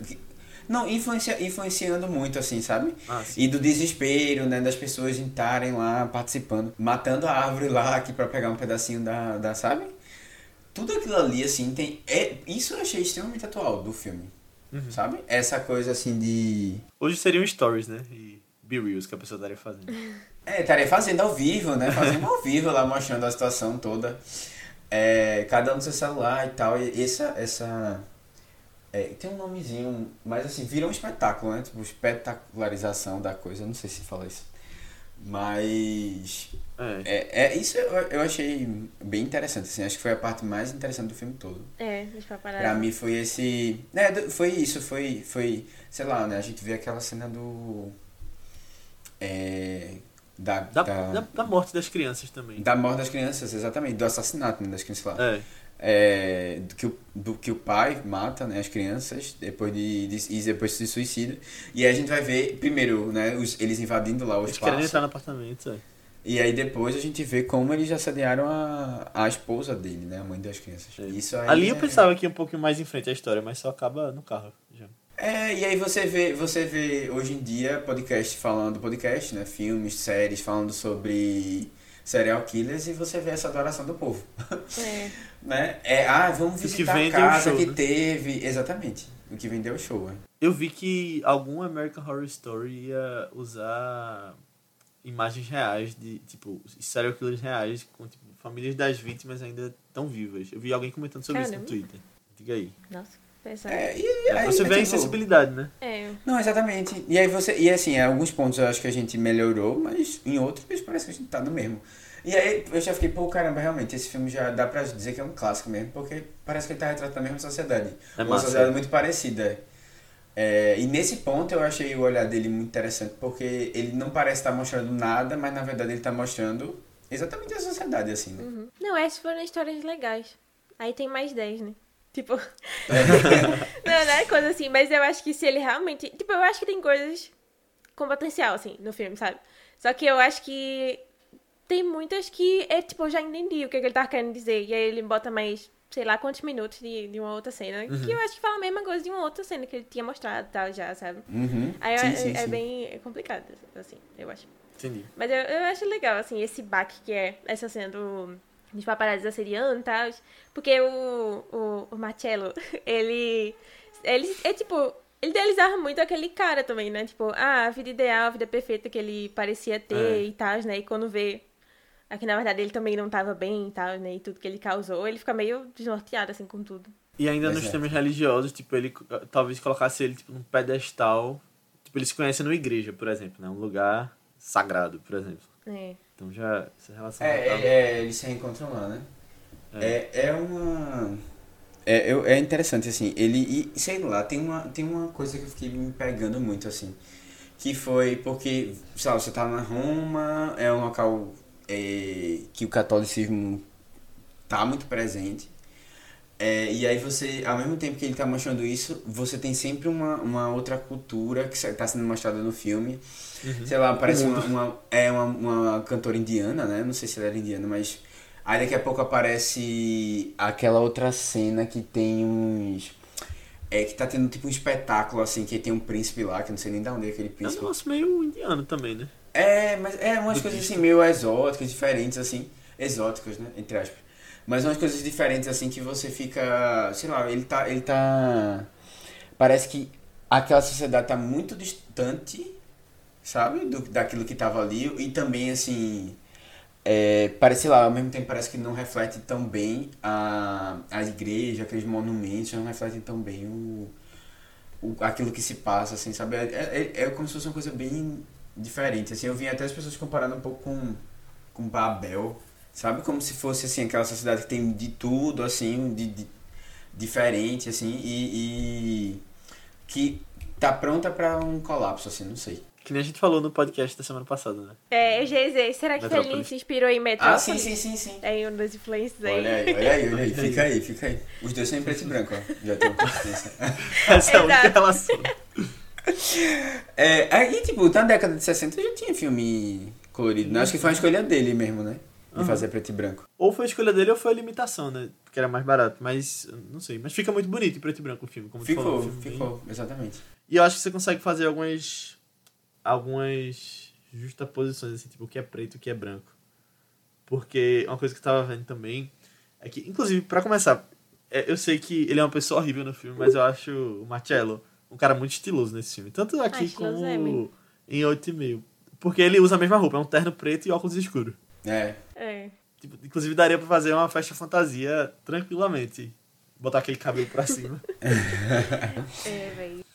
Não, influencia, influenciando muito, assim, sabe? Ah. E do desespero, né, das pessoas estarem lá participando, matando a árvore lá aqui pra pegar um pedacinho da, da sabe? tudo aquilo ali, assim, tem. É, isso eu achei extremamente atual do filme. Uhum. Sabe? Essa coisa assim de. Hoje seriam stories, né? E Be Reels que a pessoa estaria fazendo. É, estaria fazendo ao vivo, né? Fazendo ao vivo lá, mostrando a situação toda. É, cada um no seu celular e tal. E essa. essa é, tem um nomezinho, mas assim, vira um espetáculo, né? Tipo, espetacularização da coisa. Não sei se fala isso. Mas. É. É, é, isso eu, eu achei bem interessante, assim. Acho que foi a parte mais interessante do filme todo. É, deixa eu parar. Pra mim foi esse. Né, foi isso, foi. Foi. Sei lá, né? A gente vê aquela cena do. É. Da. Da, Da, da, da morte das crianças também. da morte das crianças, exatamente. Do assassinato né, das crianças lá. É. É, do, que o, do que o pai mata né, as crianças depois de, de, e depois se suicida. E aí a gente vai ver, primeiro, né, os, eles invadindo lá o Eles querem espaço. entrar no apartamento, é. E aí depois a gente vê como eles assediaram a, a esposa dele, né? A mãe das crianças. É. Isso Ali eu é- pensava que ia um pouquinho mais em frente a história, mas só acaba no carro. Já. É, e aí você vê, você vê hoje em dia podcast falando, podcast, né? Filmes, séries falando sobre serial killers e você vê essa adoração do povo. É. né? É, ah, vamos O que visitar a casa show, que né? teve. Exatamente. O que vendeu o show, é. Eu vi que algum American Horror Story ia usar imagens reais de, tipo, serial killers reais com, tipo, famílias das vítimas ainda tão vivas. Eu vi alguém comentando sobre isso Caramba. no Twitter. Diga aí. Nossa, pesado. É, e, É, aí, você vê a tipo, insensibilidade, né? É. Não, exatamente. E aí você. E assim, em alguns pontos eu acho que a gente melhorou, mas em outros parece que a gente tá no mesmo. E aí eu já fiquei, pô, caramba, realmente, esse filme já dá pra dizer que é um clássico mesmo, porque parece que ele tá retratando a mesma sociedade. É uma massa. sociedade muito parecida. É, e nesse ponto eu achei o olhar dele muito interessante, porque ele não parece estar mostrando nada, mas na verdade ele tá mostrando exatamente a sociedade, assim, né? Uhum. Não, essas foram histórias legais. Aí tem mais 10, né? Tipo. não, não é coisa assim, mas eu acho que se ele realmente. Tipo, eu acho que tem coisas com potencial, assim, no filme, sabe? Só que eu acho que tem muitas que é tipo, eu já entendi o que, que ele tá querendo dizer. E aí ele bota mais, sei lá, quantos minutos de, de uma outra cena. Que eu acho que fala a mesma coisa de uma outra cena que ele tinha mostrado e tal, já, sabe? Uhum. Aí sim, é, sim, é sim. bem complicado, assim, eu acho. Entendi. Mas eu, eu acho legal, assim, esse baque que é essa cena do, dos paparazzi assediando e tal. Porque o, o, o Marcello, ele, ele é tipo... Ele idealizava muito aquele cara também, né? Tipo, ah, a vida ideal, a vida perfeita que ele parecia ter É. e tal, né? E quando vê aqui, na verdade, ele também não tava bem e tal, né? E tudo que ele causou, ele fica meio desnorteado, assim, com tudo. E ainda Pois nos é. temas religiosos, tipo, ele talvez colocasse ele tipo, num pedestal. Tipo, eles se conhecem numa igreja, por exemplo, né? Um lugar sagrado, por exemplo. É. Então já essa relação É, já tá- é, é, eles se reencontram lá, né? É, é uma. É, eu- é interessante, assim, ele. E sei lá, tem uma, tem uma coisa que eu fiquei me pegando muito, assim. Que foi porque, sei lá, você tá na Roma, é um local é, que o catolicismo tá muito presente. É, e aí você, ao mesmo tempo que ele tá mostrando isso, você tem sempre uma, uma outra cultura que está sendo mostrada no filme. Sei lá, parece uma, uma- é uma, uma cantora indiana, né? Não sei se ela era indiana, mas aí daqui a pouco aparece aquela outra cena que tem uns é que tá tendo tipo um espetáculo assim, que tem um príncipe lá, que não sei nem de onde é aquele É um príncipe. negócio meio indiano também, né? É, mas é umas Do coisas assim meio exóticas, diferentes assim, exóticas, né, entre aspas. Mas umas coisas diferentes assim que você fica, sei lá, ele tá ele tá parece que aquela sociedade tá muito distante, sabe, do daquilo que tava ali e também assim é, parece lá, ao mesmo tempo parece que não reflete tão bem a, a igreja, aqueles monumentos, não refletem tão bem o, o, aquilo que se passa, assim, sabe? É, é, é como se fosse uma coisa bem diferente, assim. Eu vi até as pessoas comparando um pouco com, com Babel, sabe? Como se fosse, assim, aquela sociedade que tem de tudo, assim, de, de- diferente, assim, e, e que tá pronta pra um colapso, assim, não sei. Que nem a gente falou no podcast da semana passada, né? É, eu já dizer, será que Metrópolis. Fellini se inspirou em Ah, Metrópolis? sim, sim, sim, sim. É um dos influências aí. Olha aí, olha aí, olha aí, fica aí, fica aí. Os dois são em preto e branco, ó. Já tem uma consciência. Essa é a única relação. É, aí, tipo, na década de 60 já tinha filme colorido, né? Acho que foi uma escolha dele mesmo, né? De Aham. fazer preto e branco. Ou foi a escolha dele ou foi a limitação, né? Porque era mais barato. Mas, não sei. Mas fica muito bonito em preto e branco o filme, como tu falou. Ficou, filme bem- ficou, exatamente. E eu acho que você consegue fazer algumas. algumas justaposições, assim, tipo, o que é preto e o que é branco. Porque uma coisa que eu tava vendo também É que, inclusive, pra começar, é, eu sei que ele é uma pessoa horrível no filme, mas eu acho o Marcello um cara muito estiloso nesse filme. Tanto aqui Ah, estiloso como é mesmo. em 8,5. Porque ele usa a mesma roupa, é um terno preto e óculos escuros. É. É. Tipo, inclusive daria pra fazer uma festa fantasia tranquilamente. Botar aquele cabelo pra cima. É, velho.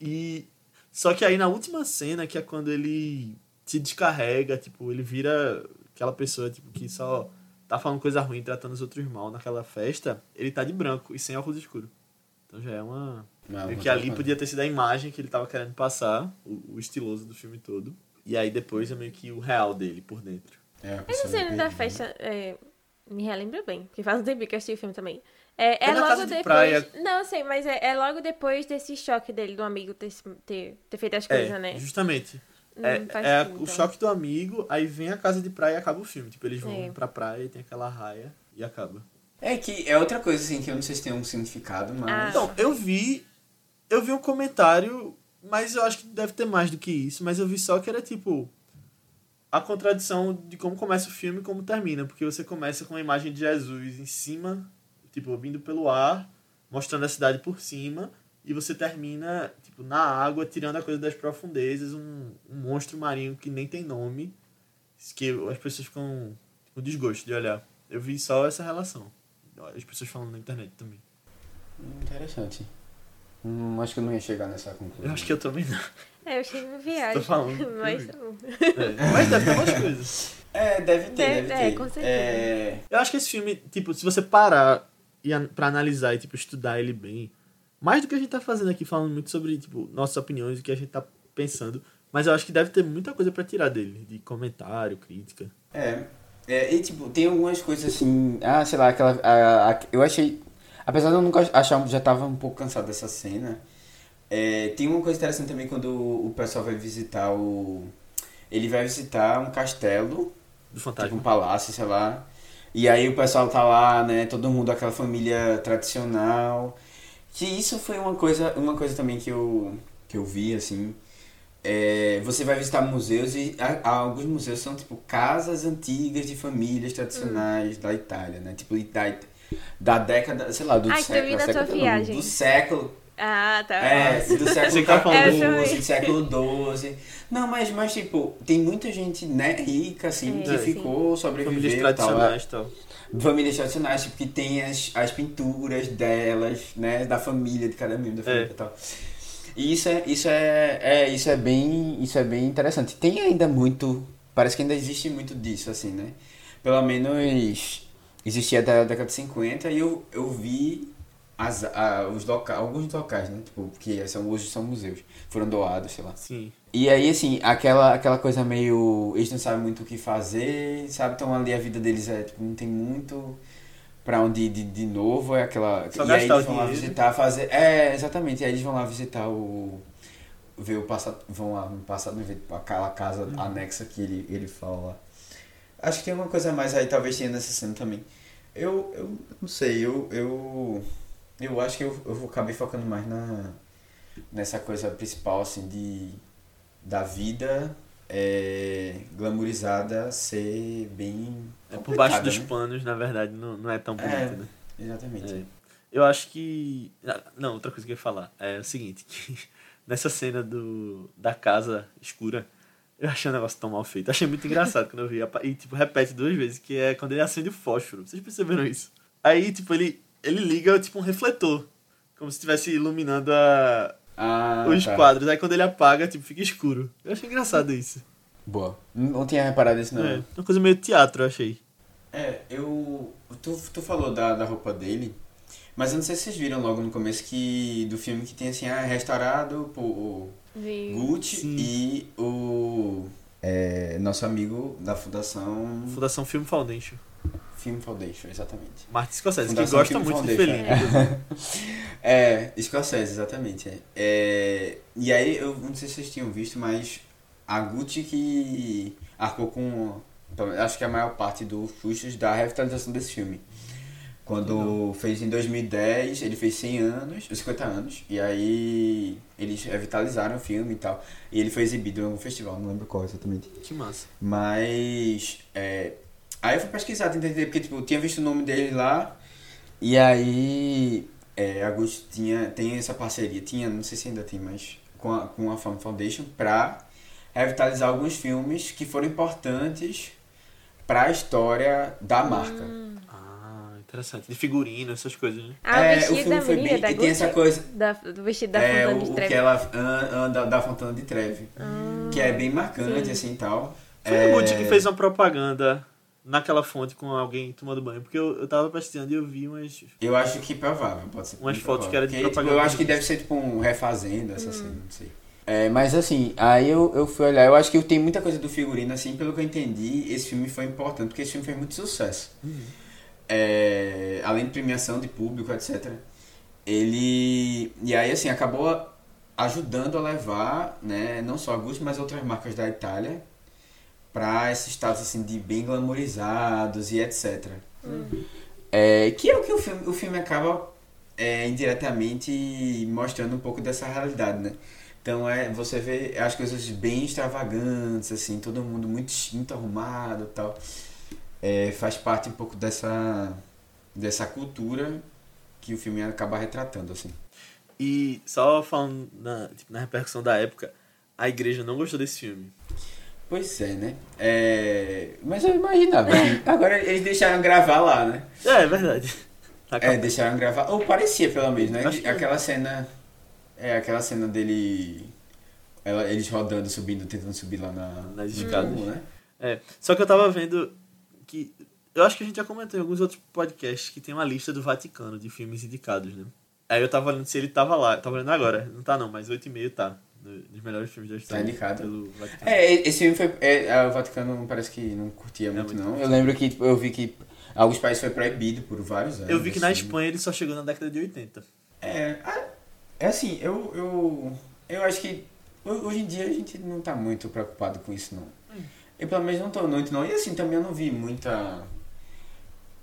E. Só que aí na última cena, que é quando ele se descarrega, tipo, ele vira aquela pessoa tipo, que só tá falando coisa ruim, tratando os outros mal naquela festa, ele tá de branco e sem óculos escuros. Então já é uma. Não, meio que ali podia ter sido a imagem que ele tava querendo passar, o, o estiloso do filme todo. E aí depois é meio que o real dele por dentro. É, Essa pessoa cena da festa é, me relembra bem, porque faz um tempo que eu assisti o filme também. É, É é na logo casa de depois. praia. Não, eu sei, mas é, é logo depois desse choque dele, do amigo ter, ter, ter feito as É, coisas, né? justamente. Hum, É, é sentido, o então. choque do amigo, aí vem a casa de praia e acaba o filme. Tipo, eles vão É. pra praia e tem aquela raia e acaba. É que é outra coisa assim que eu não sei se tem um significado, mas. Ah. Então, eu vi. Eu vi um comentário, mas eu acho que deve ter mais do que isso, mas eu vi só que era tipo. A contradição de como começa o filme e como termina. Porque você começa com a imagem de Jesus em cima, tipo, vindo pelo ar, mostrando a cidade por cima, e você termina, tipo, na água, tirando a coisa das profundezas, um, um monstro marinho que nem tem nome, que as pessoas ficam com desgosto de olhar. Eu vi só essa relação. As pessoas falando na internet também. Interessante. Hum, acho que eu não ia chegar nessa conclusão. Eu acho que eu também não. É, eu achei uma viagem. Tô falando. Mas tá. É, Mas deve ter umas coisas. É, deve ter, Deve- deve, é, ter. com certeza. É, Eu acho que esse filme, tipo, se você parar e an- pra analisar e, tipo, estudar ele bem, mais do que a gente tá fazendo aqui, falando muito sobre, tipo, nossas opiniões, o que a gente tá pensando, mas eu acho que deve ter muita coisa pra tirar dele, de comentário, crítica. É. É, e tipo, tem algumas coisas assim. Ah, sei lá, aquela. a- a- eu achei. Apesar de eu nunca achar, já tava um pouco cansado dessa cena. É, tem uma coisa interessante também quando o pessoal vai visitar o. Ele vai visitar um castelo, Do tipo fantasma. um palácio, sei lá. E aí o pessoal tá lá, né? Todo mundo, aquela família tradicional. Que isso foi uma coisa, uma coisa também que eu, que eu vi, assim. É, você vai visitar museus e há- há alguns museus são tipo casas antigas de famílias tradicionais da Itália, né? Tipo da, da década, sei lá, do Ai, século, tua século viagem. do século Ah, tá. é, do século tá do- XIV, do século XII. Não, mas, mas tipo, tem muita gente, né, rica, assim, É, que sim. ficou, Famílias sobreviveu e tal. tradicionais tal. Famílias tradicionais, tipo, que tem as, as pinturas delas, né, da família, de cada membro da família É. e tal. E isso é, isso é, é, isso é bem, isso é bem interessante. Tem ainda muito, parece que ainda existe muito disso, assim, né? Pelo menos existia da década de 50 e eu, eu vi as, a, os loca, alguns locais, né? Tipo, que são, hoje são museus, foram doados, sei lá. Sim. E aí, assim, aquela, aquela coisa meio. Eles não sabem muito o que fazer, sabe? Então ali a vida deles é, tipo, não tem muito pra onde ir de, de novo. É aquela. Só e aí eles vão lá visitar, fazer. É, exatamente. E aí eles vão lá visitar o. Ver o passado. Vão lá no passado, ver aquela casa Uhum. anexa que ele, ele fala lá. Acho que tem uma coisa a mais aí, talvez tenha nessa cena também. Eu, eu não sei, eu. Eu, eu acho que eu, eu vou acabei focando mais na. Nessa coisa principal, assim, de da vida é, glamourizada ser bem. É, por baixo dos né? panos, na verdade, não, não é tão bonito, É. né? Exatamente. É. Eu acho que. ah, Não, outra coisa que eu ia falar é o seguinte: que nessa cena do, da casa escura, eu achei um negócio tão mal feito. Achei muito engraçado quando eu vi. E, tipo, repete duas vezes, que é quando ele acende o fósforo. Vocês perceberam isso? Aí, tipo, ele, ele liga, tipo, um refletor. Como se estivesse iluminando a, Ah, os tá. quadros. Aí quando ele apaga, tipo, fica escuro. Eu achei engraçado isso. Boa. Não, não tinha reparado isso, não. É, uma coisa meio teatro, eu achei. É, eu. Tu, tu falou da, da roupa dele, mas eu não sei se vocês viram logo no começo que do filme que tem assim, ah, restaurado por o Vi. Gucci Sim. e o. É, nosso amigo da Fundação Fundação Film Foundation. Film Foundation, exatamente. Martin Scorsese, que Fundação gosta Film muito de Foundation. Fellini. inclusive. É, Scorsese, exatamente. É. É, e aí, eu não sei se vocês tinham visto, mas a Gucci que arcou com, acho que a maior parte dos custos da revitalização desse filme. Quando fez em 2010, ele fez 100 anos, 50 anos, e aí eles revitalizaram o filme e tal. E ele foi exibido em um festival, não lembro qual exatamente. Que massa. Mas é, Aí eu fui pesquisar, tentar entender, porque tipo, eu tinha visto o nome dele lá, e aí é, Augusto tinha, tem essa parceria, tinha, não sei se ainda tem, mas com a, com a Fun Foundation pra revitalizar alguns filmes que foram importantes pra história da marca. Ah, interessante. De figurino, essas coisas, né? Ah, É, o vestido da menina da E tem essa coisa. da, do vestido da é, Fontana o, de o Trevi. que ela an- anda da Fontana de Trevi. que é bem marcante, sim. assim e tal. Foi é... o Gucci que fez uma propaganda naquela fonte com alguém tomando banho. Porque eu, eu tava pesquisando e eu vi umas. Eu acho que provável, pode ser. Umas bem fotos provável. que era de Porque, tipo, propaganda. Eu acho que deve ser tipo um refazendo, essa cena, não sei. É, mas assim, aí eu, eu fui olhar, eu acho que tem muita coisa do figurino, assim, pelo que eu entendi, esse filme foi importante, porque esse filme fez muito sucesso. É, além de premiação de público, etc. Ele. E aí, assim, acabou ajudando a levar, né, não só a Gucci, mas outras marcas da Itália para esses status assim de bem glamorizados e etc. É, que é o que o filme, o filme acaba é, indiretamente mostrando um pouco dessa realidade, né? Então é, você vê as coisas bem extravagantes, assim, todo mundo muito, muito arrumado tal. É, faz parte um pouco dessa, dessa cultura que o filme acaba retratando, assim. E só falando na, tipo, na repercussão da época, a igreja não gostou desse filme. Pois é, né? É, mas eu imaginava. que Agora eles deixaram gravar lá, né? É, é verdade. É, com- deixaram gravar. Ou parecia, pelo menos, né? Acho que- Aquela cena. É, aquela cena dele. Ela, eles rodando, subindo, tentando subir lá na, Nas escadas. né? É, só que eu tava vendo que. Eu acho que a gente já comentou em alguns outros podcasts que tem uma lista do Vaticano de filmes indicados, né? Aí eu tava olhando se ele tava lá. Tava olhando agora. Não tá não, mas 8,5 tá. Nos melhores filmes da história. Tá indicado. Pelo Vaticano. É, esse filme foi. É, a- o Vaticano parece que não curtia É muito, muito não. Eu lembro que tipo, eu vi que alguns países foi proibido por vários anos. eu vi que na assim. Espanha ele só chegou na década de 80. É, ah, é assim, eu, eu, eu acho que ho- hoje em dia a gente não tá muito preocupado com isso, não. Eu pelo menos não tô muito, não. E assim, também eu não vi muita.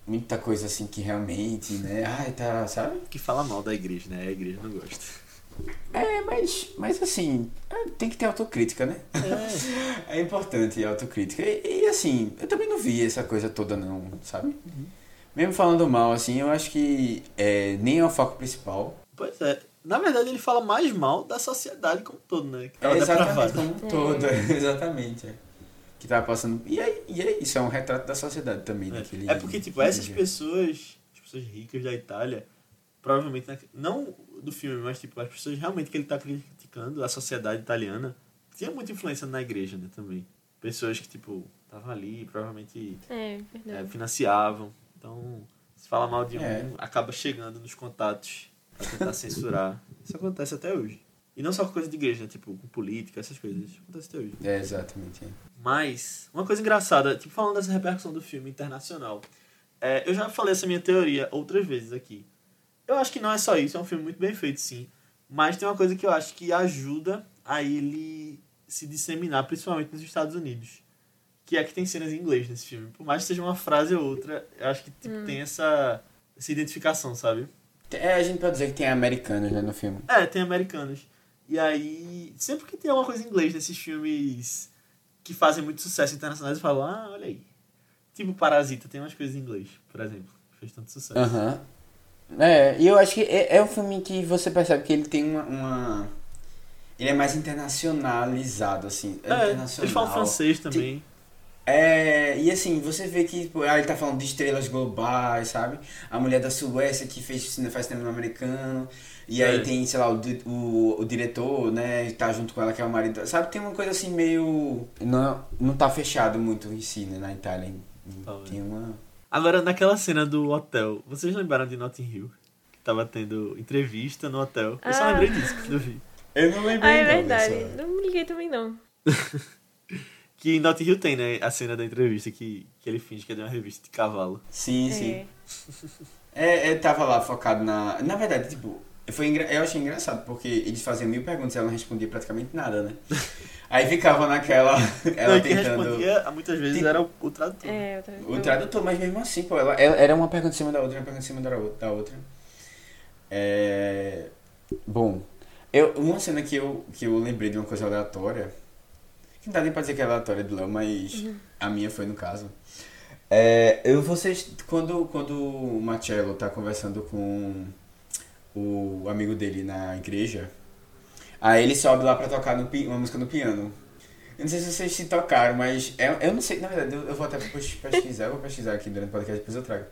Muita coisa assim que realmente, né? Ai, tá, sabe? Que fala mal da igreja, né? A igreja não gosta. É, mas, mas assim, é, tem que ter autocrítica, né? É importante a autocrítica. E, e, assim, eu também não vi essa coisa toda, não, sabe? Mesmo falando mal, assim, eu acho que é, nem é o foco principal. Pois é. Na verdade, ele fala mais mal da sociedade como um todo, né? É, exatamente, como um todo, exatamente. É. Que tava passando. E é, e é isso, é um retrato da sociedade também. daquele- É porque, tipo, essas daquele- pessoas, as pessoas ricas da Itália, provavelmente, na- não do filme, mas, tipo, as pessoas realmente que ele tá criticando, a sociedade italiana, tinha muita influência na igreja, né, também. Pessoas que, tipo, estavam ali, provavelmente É, é, verdade. financiavam. Então, se fala mal de um, É. acaba chegando nos contatos pra tentar censurar. Isso acontece até hoje. E não só com coisa de igreja, né, tipo, com política, essas coisas. Isso acontece até hoje. É, exatamente. Mas, uma coisa engraçada, tipo, falando dessa repercussão do filme internacional, é, eu já falei essa minha teoria outras vezes aqui. Eu acho que não é só isso, é um filme muito bem feito, sim. Mas tem uma coisa que eu acho que ajuda a ele se disseminar, principalmente nos Estados Unidos. Que é que tem cenas em inglês nesse filme. Por mais que seja uma frase ou outra, eu acho que tipo, tem essa, essa identificação, sabe? É, a gente pode dizer que tem americanos né, no filme. É, tem americanos. E aí, sempre que tem alguma coisa em inglês nesses filmes que fazem muito sucesso internacionais, eu falo, ah, olha aí. Tipo Parasita, tem umas coisas em inglês, por exemplo. que Fez tanto sucesso. Aham. É, e eu acho que é, é um filme que você percebe que ele tem uma. uma- Ele é mais internacionalizado, assim. É, É, internacional. eles falam francês também. É, e assim, você vê que tipo, ah, ele tá falando de estrelas globais, sabe? A mulher da Suécia que fez, cine- faz cinema americano. E aí É. tem, sei lá, o, o, o diretor, né? Tá junto com ela, que é o marido. Sabe, tem uma coisa assim meio. Não, não tá fechado muito em si, né, na Itália. Tá, Tem uma. Agora, naquela cena do hotel, vocês lembraram de Notting Hill? Que tava tendo entrevista no hotel. Eu só Ah. lembrei disso quando eu vi. Eu não lembrei Ah, é não verdade. dessa- Não me liguei também, não. Que em Notting Hill tem, né? A cena da entrevista que, que ele finge que é de uma revista de cavalo. Sim, sim. É. É, é, tava lá focado na. Na verdade, tipo, foi engra... eu achei engraçado, porque eles faziam mil perguntas e ela não respondia praticamente nada, né? Aí ficava naquela. Ela Não, e quem tentando. respondia, muitas vezes, Tipo- era o, o tradutor. É, outra O tradutor, mas mesmo assim, pô, ela, ela- era uma pergunta em cima da outra, uma pergunta em cima da outra. Da outra. É... Bom, eu, uma cena que eu, que eu lembrei de uma coisa aleatória, não dá nem pra dizer que é aleatória do Léo, mas a minha foi no caso. É, eu, vocês, quando, quando o Marcello tá conversando com o amigo dele na igreja, aí ele sobe lá pra tocar no, uma música no piano. Eu não sei se vocês se tocaram, mas é, eu não sei, na verdade, eu, eu vou até depois pesquisar, eu vou pesquisar aqui durante o podcast, depois eu trago.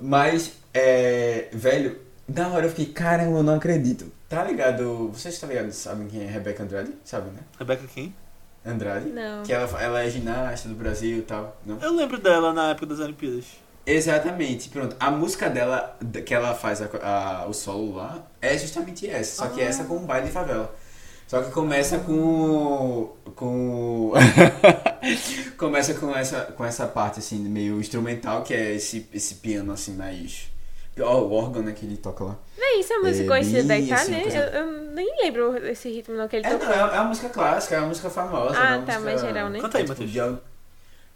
Mas, é, velho, na hora eu fiquei, caramba, eu não acredito. Tá ligado? Vocês estão ligados, sabem quem é Rebecca Andrade? Sabem, né? Rebeca quem? Andrade? Não. Que ela, ela é ginasta do Brasil e tal, não? Eu lembro dela na época das Olimpíadas. Exatamente, pronto. A música dela, que ela faz a- a- o solo lá, é justamente essa. Só que essa com um baile de favela. Só que começa com. com. começa com essa, com essa parte assim, meio instrumental, que é esse, esse piano assim mais. Ó, o órgão né, que ele toca lá. Não, isso é música É, conhecida da bem Itália? assim, eu, coisa- eu nem lembro esse ritmo não que ele É, tocou. não, é, é uma música clássica, é uma música famosa. Ah, é uma tá, música- mais geral, né? Canta aí, tipo, Matheus. de al-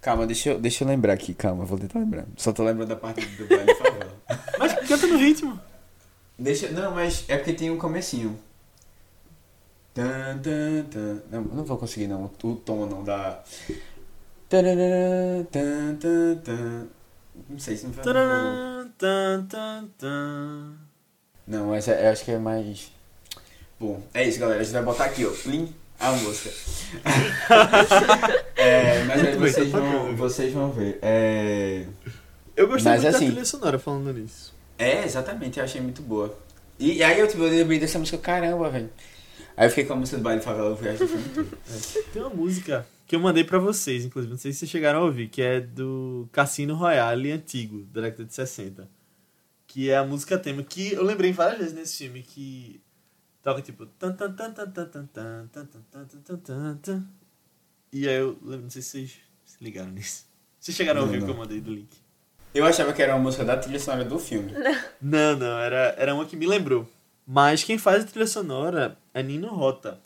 Calma, deixa eu, deixa eu lembrar aqui, calma, vou tentar lembrar. Só tô lembrando da parte do baile favela. Mas canta no ritmo. Deixa, não, mas é porque tem um comecinho. Tan, tan, tan. Não, não vou conseguir não, o tom não dá. Tarará, tan, tan, tan. Não sei se não tan, tan. Não, mas é, eu acho que é mais. Bom, é isso, galera. A gente vai botar aqui, ó. Plim, a música. é, mas aí bem, vocês tá vão, vocês vão ver. É, Eu gostei Mas muito assim- da trilha sonora falando nisso. é, exatamente, eu achei muito boa. E, e aí eu, tipo, eu lembrei dessa música, caramba, velho. Aí eu fiquei com a música do baile favela viagem. Tem uma música que eu mandei para vocês, inclusive, não sei se vocês chegaram a ouvir, que é do Cassino Royale antigo, da década de 60. Que é a música tema, que eu lembrei várias vezes nesse filme, que toca tipo. E aí eu não sei se vocês se ligaram nisso. Vocês chegaram a ouvir o que eu mandei do link. Eu achava que era uma música da trilha sonora do filme. Não, não, não era, era uma que me lembrou. Mas quem faz a trilha sonora é Nino Rota,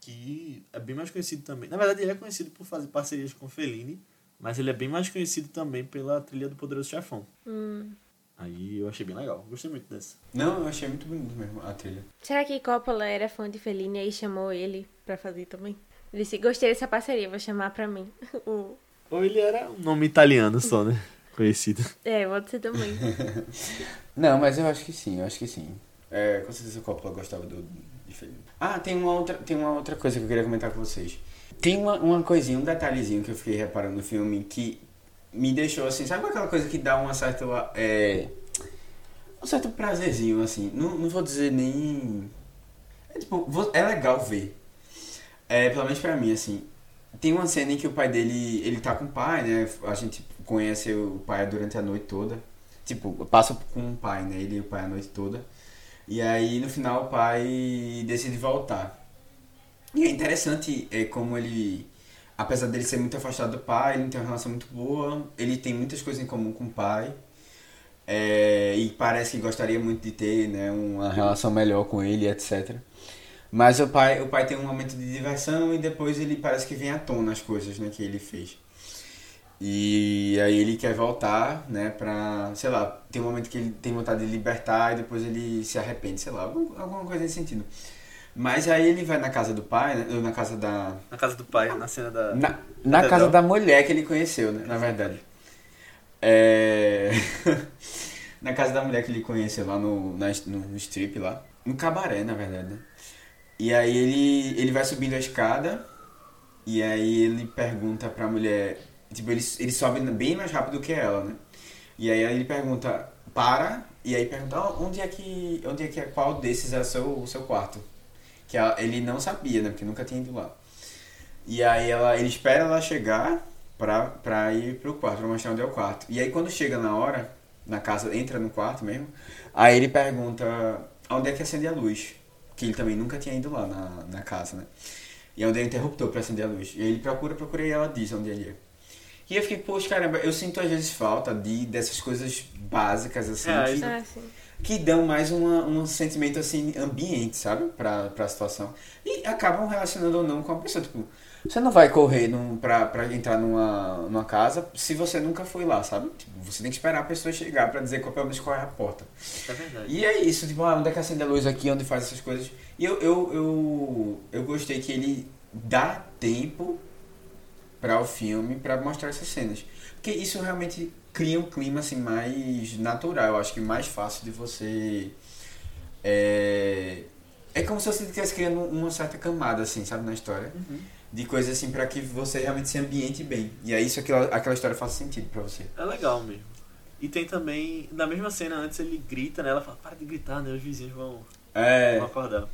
que é bem mais conhecido também. Na verdade, ele é conhecido por fazer parcerias com Fellini, mas ele é bem mais conhecido também pela trilha do Poderoso Chefão. Hum. Aí eu achei bem legal, gostei muito dessa. Não, eu achei muito bonito mesmo a trilha. Será que Coppola era fã de Fellini e aí chamou ele pra fazer também? Ele disse, gostei dessa parceria, vou chamar pra mim. O- Ou ele era um nome italiano só, né? Conhecido. É, pode ser também. Não, mas eu acho que sim, eu acho que sim. É, com certeza Coppola gostava do, Fellini. Ah, tem uma, outra, tem uma outra coisa que eu queria comentar com vocês. Tem uma, uma coisinha, um detalhezinho que eu fiquei reparando no filme que me deixou assim, sabe aquela coisa que dá uma certa. É, um certo prazerzinho, assim. Não, não vou dizer nem. É, tipo, vou- é legal ver. É, pelo menos pra mim, assim. Tem uma cena em que o pai dele, ele tá com o pai, né? A gente conhece o pai durante a noite toda. Tipo, passa com o pai, né? Ele e o pai a noite toda. E aí, no final, o pai decide voltar. E é interessante é, como ele, apesar dele ser muito afastado do pai, ele não tem uma relação muito boa, ele tem muitas coisas em comum com o pai. É, e parece que gostaria muito de ter né, uma relação melhor com ele, etc. Mas o pai, o pai tem um momento de diversão e depois ele parece que vem à tona as coisas né, que ele fez. E aí ele quer voltar, né, pra, sei lá, tem um momento que ele tem vontade de libertar e depois ele se arrepende, sei lá, algum- alguma coisa nesse sentido. Mas aí ele vai na casa do pai, né, na casa da... Na casa do pai, na cena da. Na, na casa da mulher que ele conheceu, né, na verdade. É... na casa da mulher que ele conheceu lá no, na, no strip lá. No cabaré, na verdade, né. E aí ele, ele vai subindo a escada e aí ele pergunta pra mulher... Tipo, ele, ele sobe bem mais rápido que ela, né? E aí ele pergunta, para, e aí pergunta, "Ó, onde é que, onde é que é, qual desses é o seu, o seu quarto? Que ela- ele não sabia, né? Porque nunca tinha ido lá. E aí ela, ele espera ela chegar pra, pra ir pro quarto, pra mostrar onde é o quarto. E aí quando chega na hora, na casa, entra no quarto mesmo, aí ele pergunta onde é que acende a luz. Que ele também nunca tinha ido lá na, na casa, né? E onde é o interruptor pra acender a luz. E aí ele procura, procura e ela diz onde ele é. E eu fiquei, poxa, caramba, eu sinto às vezes falta de, dessas coisas básicas, assim, É, que, Ah, sim. que dão mais uma, um sentimento, assim, ambiente, sabe? Pra, pra situação. E acabam relacionando ou não com a pessoa, tipo... Você não vai correr num, pra, pra entrar numa, numa casa se você nunca foi lá, sabe? Tipo, você tem que esperar a pessoa chegar pra dizer qual, pelo menos qual é a porta. É verdade. E é isso, tipo, ah, onde é que acende a luz aqui, onde faz essas coisas. E eu, eu, eu, eu gostei que ele dá tempo para o filme para mostrar essas cenas. Porque isso realmente cria um clima assim mais natural, eu acho que mais fácil de você é, é como se você estivesse criando uma certa camada assim, sabe, na história. Uhum. De coisas assim para que você realmente se ambiente bem. E aí isso aquela, aquela história faz sentido para você. É legal mesmo. E tem também, na mesma cena antes ele grita, né? Ela fala, para de gritar, né? Os vizinhos vão, É, vão acordar.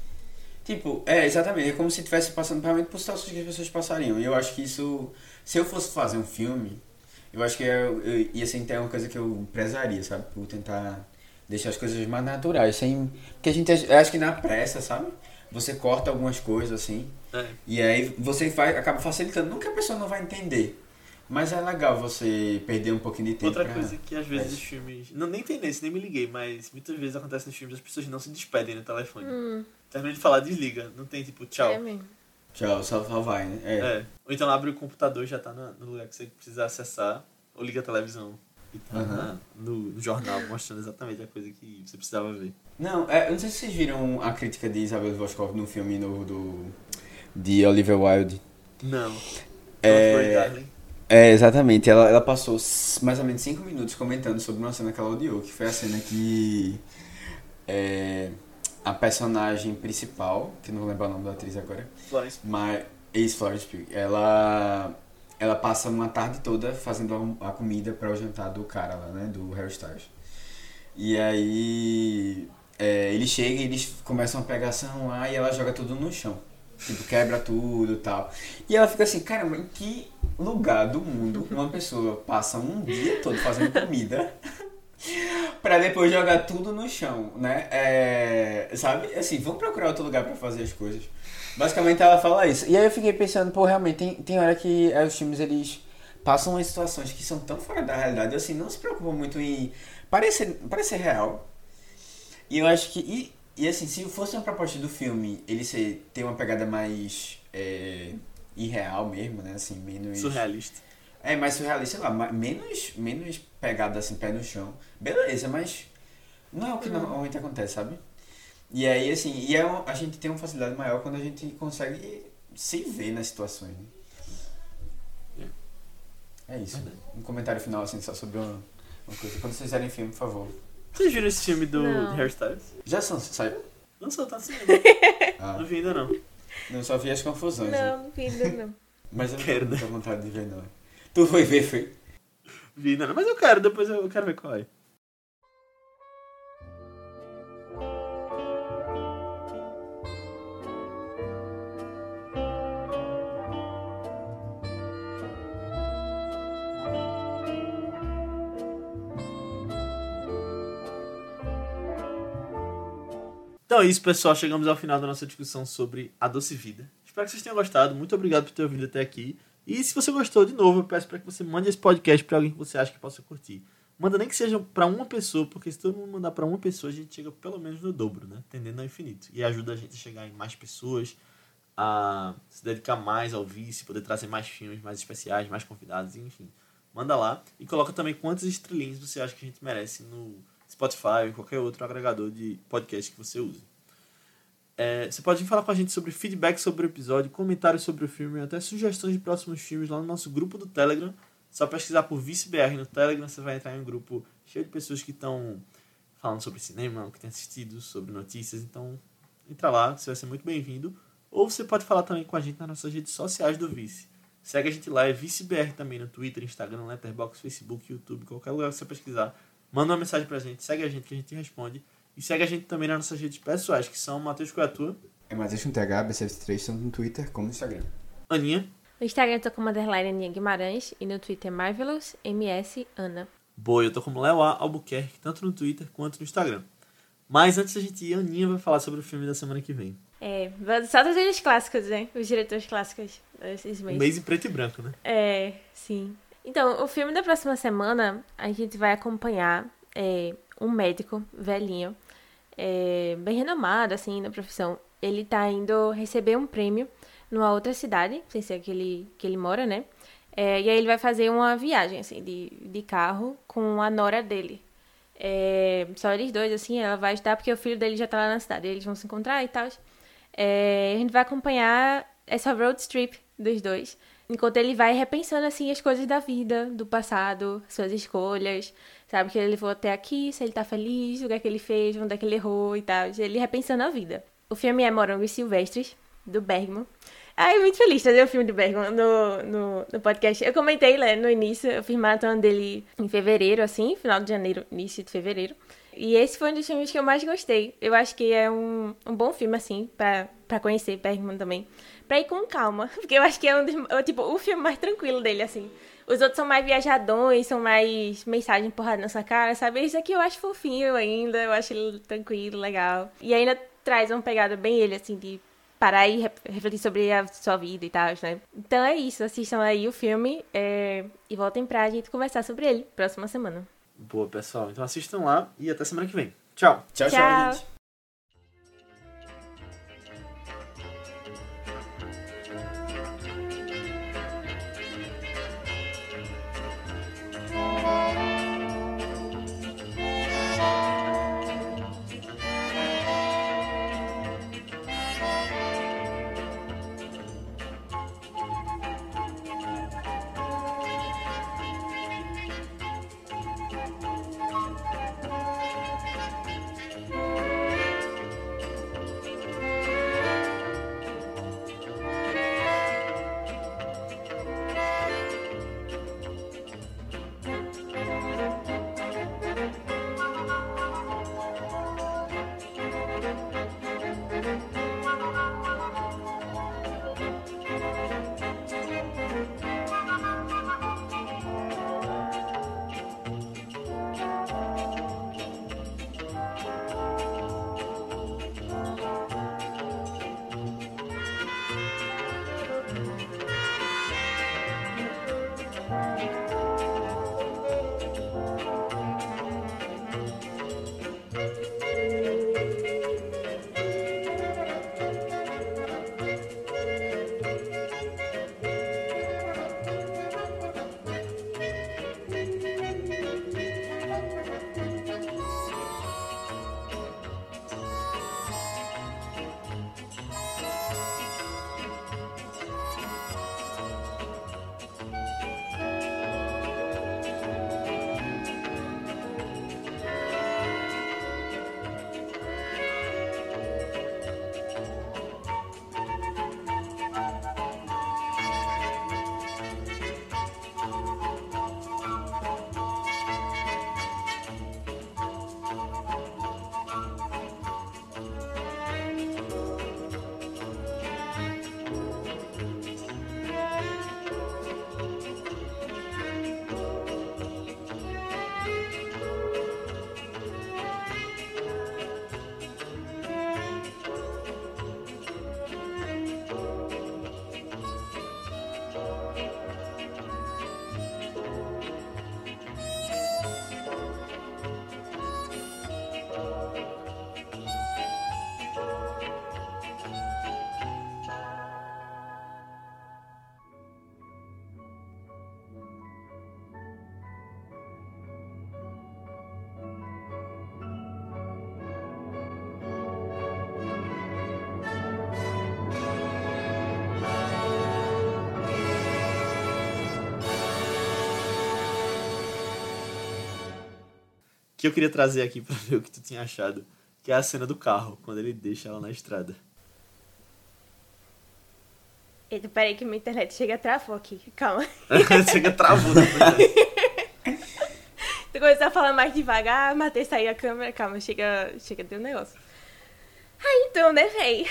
Tipo, é, exatamente. É como se estivesse passando realmente por situações que as pessoas passariam. E eu acho que isso. Se eu fosse fazer um filme, eu acho que eu, eu, ia ser então uma coisa que eu prezaria, sabe? Por tentar deixar as coisas mais naturais. Sem, porque a gente. Eu acho que na pressa, sabe? Você corta algumas coisas assim. É. E aí você vai, acaba facilitando. Que a pessoa não vai entender. Mas é legal você perder um pouquinho de tempo. Outra pra- coisa que às vezes É. os filmes. Não, nem tem nesse, nem me liguei, mas muitas vezes acontece nos filmes as pessoas não se despedem no telefone. Hum, Termina de falar, desliga. Não tem tipo, tchau. é mesmo. Tchau, só, só vai, né? É. É. Ou então abre o computador e já tá na- no lugar que você precisa acessar. Ou liga a televisão e tá Aham. na- no, no jornal mostrando exatamente a coisa que você precisava ver. Não, é, eu não sei se vocês viram a crítica de Isabel Voskov no filme novo do, de Oliver Wilde. Não. É-. É, exatamente. Ela, ela passou mais ou menos 5 minutos comentando sobre uma cena que ela odiou, que foi a cena que é, a personagem principal, que não vou lembrar o nome da atriz agora, Florence. mas ex Florence Pugh, ela ela passa uma tarde toda fazendo a, a comida para o jantar do cara lá, né, do Harry Styles. E aí é, ele chega e eles começam a pegação lá e ela joga tudo no chão. Tipo, quebra tudo e tal. E ela fica assim, caramba, em que lugar do mundo uma pessoa passa um dia todo fazendo comida pra depois jogar tudo no chão, né? É, sabe? Assim, vamos procurar outro lugar pra fazer as coisas. Basicamente ela fala isso. E aí eu fiquei pensando, pô, realmente tem, tem hora que é, os filmes eles passam umas situações que são tão fora da realidade, assim, não se preocupam muito em parecer, parecer real. E eu acho que. E, e assim, se fosse uma proposta do filme, ele ser, ter uma pegada mais é, irreal mesmo, né? Assim, menos. Surrealista. É, mais surrealista, sei lá, menos, menos pegada assim, pé no chão. Beleza, mas não é o que normalmente acontece, sabe? E aí, assim, e é uma- a gente tem uma facilidade maior quando a gente consegue se ver nas situações. Né? É isso. Verdade. Um comentário final, assim, só sobre uma, uma coisa. Quando vocês fizerem filme, por favor. Vocês viram esse filme do Não. de Harry Styles? Já são, saiu? Não sou, tá cinema. Ah, não vi ainda não. não, só vi as confusões. né? Não, vida não. Mas eu não Quero, tenho né? muita vontade de ver, não. Tu foi ver, foi? Vi não. Mas eu quero, depois eu quero ver qual é. Então é isso, pessoal. Chegamos ao final da nossa discussão sobre a doce vida. Espero que vocês tenham gostado. Muito obrigado por ter ouvido até aqui. E se você gostou, de novo, eu peço para que você mande esse podcast para alguém que você acha que possa curtir. Manda nem que seja para uma pessoa, porque se todo mundo mandar para uma pessoa, a gente chega pelo menos no dobro, né? Tendendo ao infinito. E ajuda a gente a chegar em mais pessoas, a se dedicar mais ao vice, poder trazer mais filmes mais especiais, mais convidados, enfim. Manda lá e coloca também quantas estrelinhas você acha que a gente merece no Spotify ou qualquer outro agregador de podcast que você use. É, você pode falar com a gente sobre feedback sobre o episódio, comentários sobre o filme, até sugestões de próximos filmes lá no nosso grupo do Telegram. Só pesquisar por ViceBR no Telegram, você vai entrar em um grupo cheio de pessoas que estão falando sobre cinema, que têm assistido, sobre notícias. Então, entra lá, você vai ser muito bem-vindo. Ou você pode falar também com a gente nas nossas redes sociais do Vice. Segue a gente lá, é ViceBR também no Twitter, Instagram, Letterboxd, Facebook, YouTube, qualquer lugar que você pesquisar. Manda uma mensagem pra gente, segue a gente que a gente responde. E segue a gente também nas nossas redes pessoais, que são Matheus Coatua, É Matheus com TH, BC3, tanto no Twitter como no Instagram. Aninha, No Instagram eu tô como underline Aninha Guimarães e no Twitter Marvelous MS Ana. Boa, eu tô como Léo A. Albuquerque, tanto no Twitter quanto no Instagram. Mas antes da gente ir, a Aninha vai falar sobre o filme da semana que vem. É, só trazer os clássicos, né? Os diretores clássicos desses Um meses. mês em preto e branco, né? É, sim. Então, o filme da próxima semana, a gente vai acompanhar é, um médico velhinho, é, bem renomado, assim, na profissão. Ele tá indo receber um prêmio numa outra cidade, sem ser que ele, que ele mora, né? É, e aí ele vai fazer uma viagem, assim, de, de carro com a nora dele. É, só eles dois, assim, ela vai ajudar porque o filho dele já tá lá na cidade. Eles vão se encontrar e tal. É, a gente vai acompanhar essa road trip dos dois. enquanto ele vai repensando, assim, as coisas da vida, do passado, suas escolhas, sabe? Que ele levou até aqui, se ele tá feliz, o que é que ele fez, onde é que ele errou e tal. Ele repensando a vida. O filme é Morangos Silvestres, do Bergman. Ai, muito feliz de fazer o filme do Bergman no, no, no podcast. Eu comentei né, no início, eu fiz maratona dele em fevereiro, assim, final de janeiro, início de fevereiro. E esse foi um dos filmes que eu mais gostei. Eu acho que é um, um bom filme, assim, pra, pra conhecer Bergman também. Pra ir com calma, porque eu acho que é um dos, tipo, o filme mais tranquilo dele, assim. Os outros são mais viajadões, são mais mensagem porrada na sua cara, sabe? Esse aqui eu acho fofinho ainda, eu acho ele tranquilo, legal. E ainda traz uma pegada bem ele, assim, de parar e refletir sobre a sua vida e tal, né? Então é isso, assistam aí o filme é... e voltem pra gente conversar sobre ele próxima semana. Boa, pessoal. Então assistam lá e até semana que vem. Tchau. Tchau, tchau, tchau gente. Que eu queria trazer aqui pra ver o que tu tinha achado. Que é a cena do carro, quando ele deixa ela na estrada. Eita, peraí que minha internet chega travou aqui. Calma. chega travou, né? tu começou a falar mais devagar, matei sair a câmera. Calma, chega, chega, deu um negócio. Aí então, né, véi?